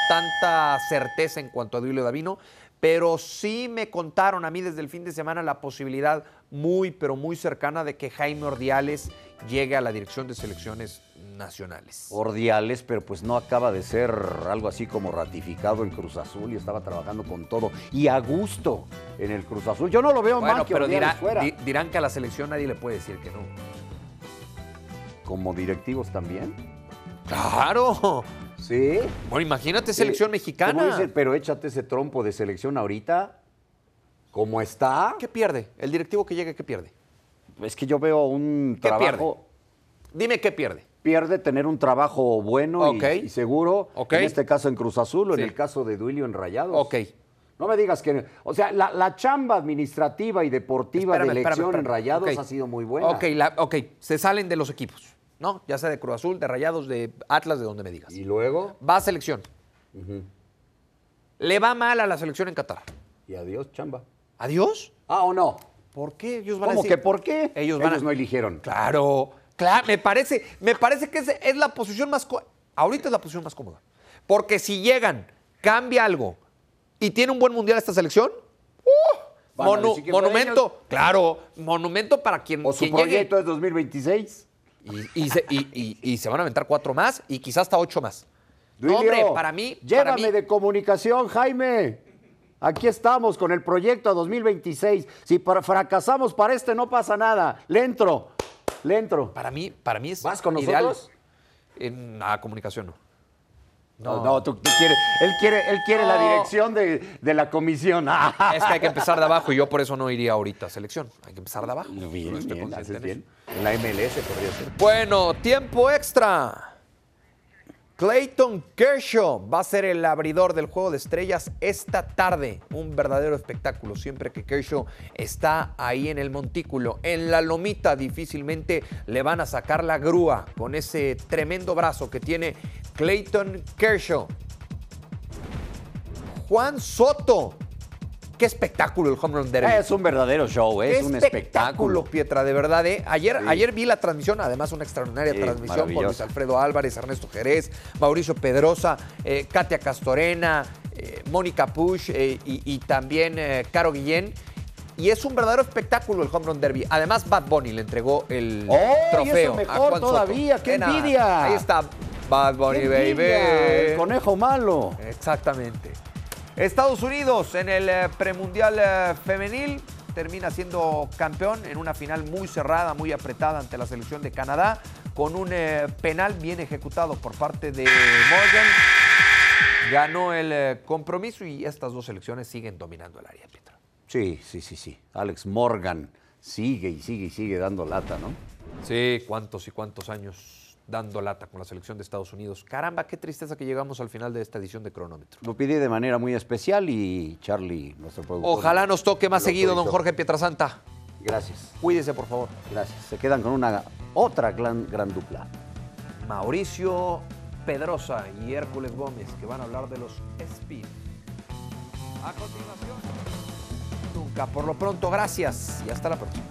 [SPEAKER 2] tanta certeza en cuanto a Duilio Davino, pero sí me contaron a mí desde el fin de semana la posibilidad muy, pero muy cercana de que Jaime Ordiales llegue a la dirección de selecciones nacionales.
[SPEAKER 3] Ordiales, pero pues no acaba de ser algo así como ratificado en Cruz Azul y estaba trabajando con todo y a gusto en el Cruz Azul. Yo no lo veo
[SPEAKER 2] bueno,
[SPEAKER 3] mal que
[SPEAKER 2] pero
[SPEAKER 3] Ordiales
[SPEAKER 2] dirá,
[SPEAKER 3] fuera.
[SPEAKER 2] di, dirán que a la selección nadie le puede decir que no.
[SPEAKER 3] ¿Como directivos también?
[SPEAKER 2] ¡Claro!
[SPEAKER 3] Sí.
[SPEAKER 2] Bueno, imagínate selección
[SPEAKER 3] sí.
[SPEAKER 2] mexicana.
[SPEAKER 3] Pero échate ese trompo de selección ahorita. ¿Cómo está?
[SPEAKER 2] ¿Qué pierde? El directivo que llegue, ¿qué pierde?
[SPEAKER 3] Es que yo veo un
[SPEAKER 2] ¿Qué
[SPEAKER 3] trabajo.
[SPEAKER 2] Pierde? Dime qué pierde.
[SPEAKER 3] Pierde tener un trabajo bueno
[SPEAKER 2] okay.
[SPEAKER 3] y, y, seguro.
[SPEAKER 2] Okay.
[SPEAKER 3] En este caso en Cruz Azul o
[SPEAKER 2] sí.
[SPEAKER 3] en el caso de Duilio en Rayados.
[SPEAKER 2] Ok.
[SPEAKER 3] No me digas que. O sea, la, la chamba administrativa y deportiva
[SPEAKER 2] espérame,
[SPEAKER 3] de elección
[SPEAKER 2] espérame, espérame.
[SPEAKER 3] en Rayados
[SPEAKER 2] okay.
[SPEAKER 3] ha sido muy buena.
[SPEAKER 2] Ok, la, ok, se salen de los equipos, ¿no? Ya sea de Cruz Azul, de Rayados, de Atlas, de donde me digas.
[SPEAKER 3] ¿Y luego?
[SPEAKER 2] Va a selección.
[SPEAKER 3] Uh -huh.
[SPEAKER 2] Le va mal a la selección en Qatar.
[SPEAKER 3] Y adiós, chamba.
[SPEAKER 2] ¿Adiós?
[SPEAKER 3] Ah, o no.
[SPEAKER 2] ¿Por qué? Ellos van
[SPEAKER 3] ¿Cómo
[SPEAKER 2] a decir,
[SPEAKER 3] que por qué?
[SPEAKER 2] Ellos, van
[SPEAKER 3] Ellos
[SPEAKER 2] a...
[SPEAKER 3] no eligieron.
[SPEAKER 2] Claro, claro, me parece, me parece que es, es la posición más ahorita es la posición más cómoda. Porque si llegan, cambia algo y tiene un buen mundial esta selección, ¡uh! Monu monumento, claro, monumento para quien
[SPEAKER 3] O su
[SPEAKER 2] quien
[SPEAKER 3] proyecto
[SPEAKER 2] llegue.
[SPEAKER 3] es 2026.
[SPEAKER 2] Y, y, se, y, y, y, se, van a aventar cuatro más y quizás hasta ocho más.
[SPEAKER 3] Duilio,
[SPEAKER 2] hombre, para mí.
[SPEAKER 3] Llévame
[SPEAKER 2] para mí,
[SPEAKER 3] de comunicación, Jaime. Aquí estamos con el proyecto 2026. Si fracasamos para este, no pasa nada. Le entro, le entro.
[SPEAKER 2] Para mí, para mí es.
[SPEAKER 3] ¿Vas con
[SPEAKER 2] ideal.
[SPEAKER 3] nosotros?
[SPEAKER 2] En la comunicación no.
[SPEAKER 3] No, tú, tú quieres, él quiere, él quiere no. la dirección de, de, la comisión.
[SPEAKER 2] Es que hay que empezar de abajo y yo por eso no iría ahorita a selección. Hay que empezar de abajo.
[SPEAKER 3] Bien, no bien, haces bien. En la MLS podría ser.
[SPEAKER 2] Bueno, tiempo extra. Clayton Kershaw va a ser el abridor del juego de estrellas esta tarde. Un verdadero espectáculo. Siempre que Kershaw está ahí en el montículo, en la lomita, difícilmente le van a sacar la grúa con ese tremendo brazo que tiene Clayton Kershaw. Juan Soto. Qué espectáculo el home run derby.
[SPEAKER 3] Es un verdadero show, ¿eh? es un espectáculo.
[SPEAKER 2] Pietra, de verdad. ¿eh? Ayer, sí. ayer vi la transmisión, además una extraordinaria sí, transmisión con Luis Alfredo Álvarez, Ernesto Jerez, Mauricio Pedrosa, eh, Katia Castorena, eh, Mónica Push y, y, también Caro Guillén. Y es un verdadero espectáculo el home run derby. Además, Bad Bunny le entregó el
[SPEAKER 3] oh,
[SPEAKER 2] trofeo.
[SPEAKER 3] Y eso mejor
[SPEAKER 2] a Juan
[SPEAKER 3] todavía,
[SPEAKER 2] Soto.
[SPEAKER 3] qué envidia.
[SPEAKER 2] Ahí está Bad Bunny, baby.
[SPEAKER 3] El conejo malo.
[SPEAKER 2] Exactamente. Estados Unidos en el eh, premundial eh, femenil termina siendo campeón en una final muy cerrada, muy apretada ante la selección de Canadá, con un eh, penal bien ejecutado por parte de Morgan. ganó el compromiso y estas dos selecciones siguen dominando el área, Pietra.
[SPEAKER 3] Sí, sí, sí, sí. Alex Morgan sigue y sigue y sigue dando lata, ¿no?
[SPEAKER 2] Sí, cuántos y cuántos años dando lata con la selección de Estados Unidos. Caramba, qué tristeza que llegamos al final de esta edición de cronómetro.
[SPEAKER 3] Lo pidí de manera muy especial y Charlie, nuestro productor.
[SPEAKER 2] Ojalá nos toque más seguido, don. Jorge Pietrasanta.
[SPEAKER 3] Gracias,
[SPEAKER 2] Cuídese, por favor.
[SPEAKER 3] gracias. Se quedan con una otra gran, gran dupla.
[SPEAKER 2] Mauricio Pedrosa y Hércules Gómez, que van a hablar de los Speed. A continuación, nunca. Por lo pronto, gracias y hasta la próxima.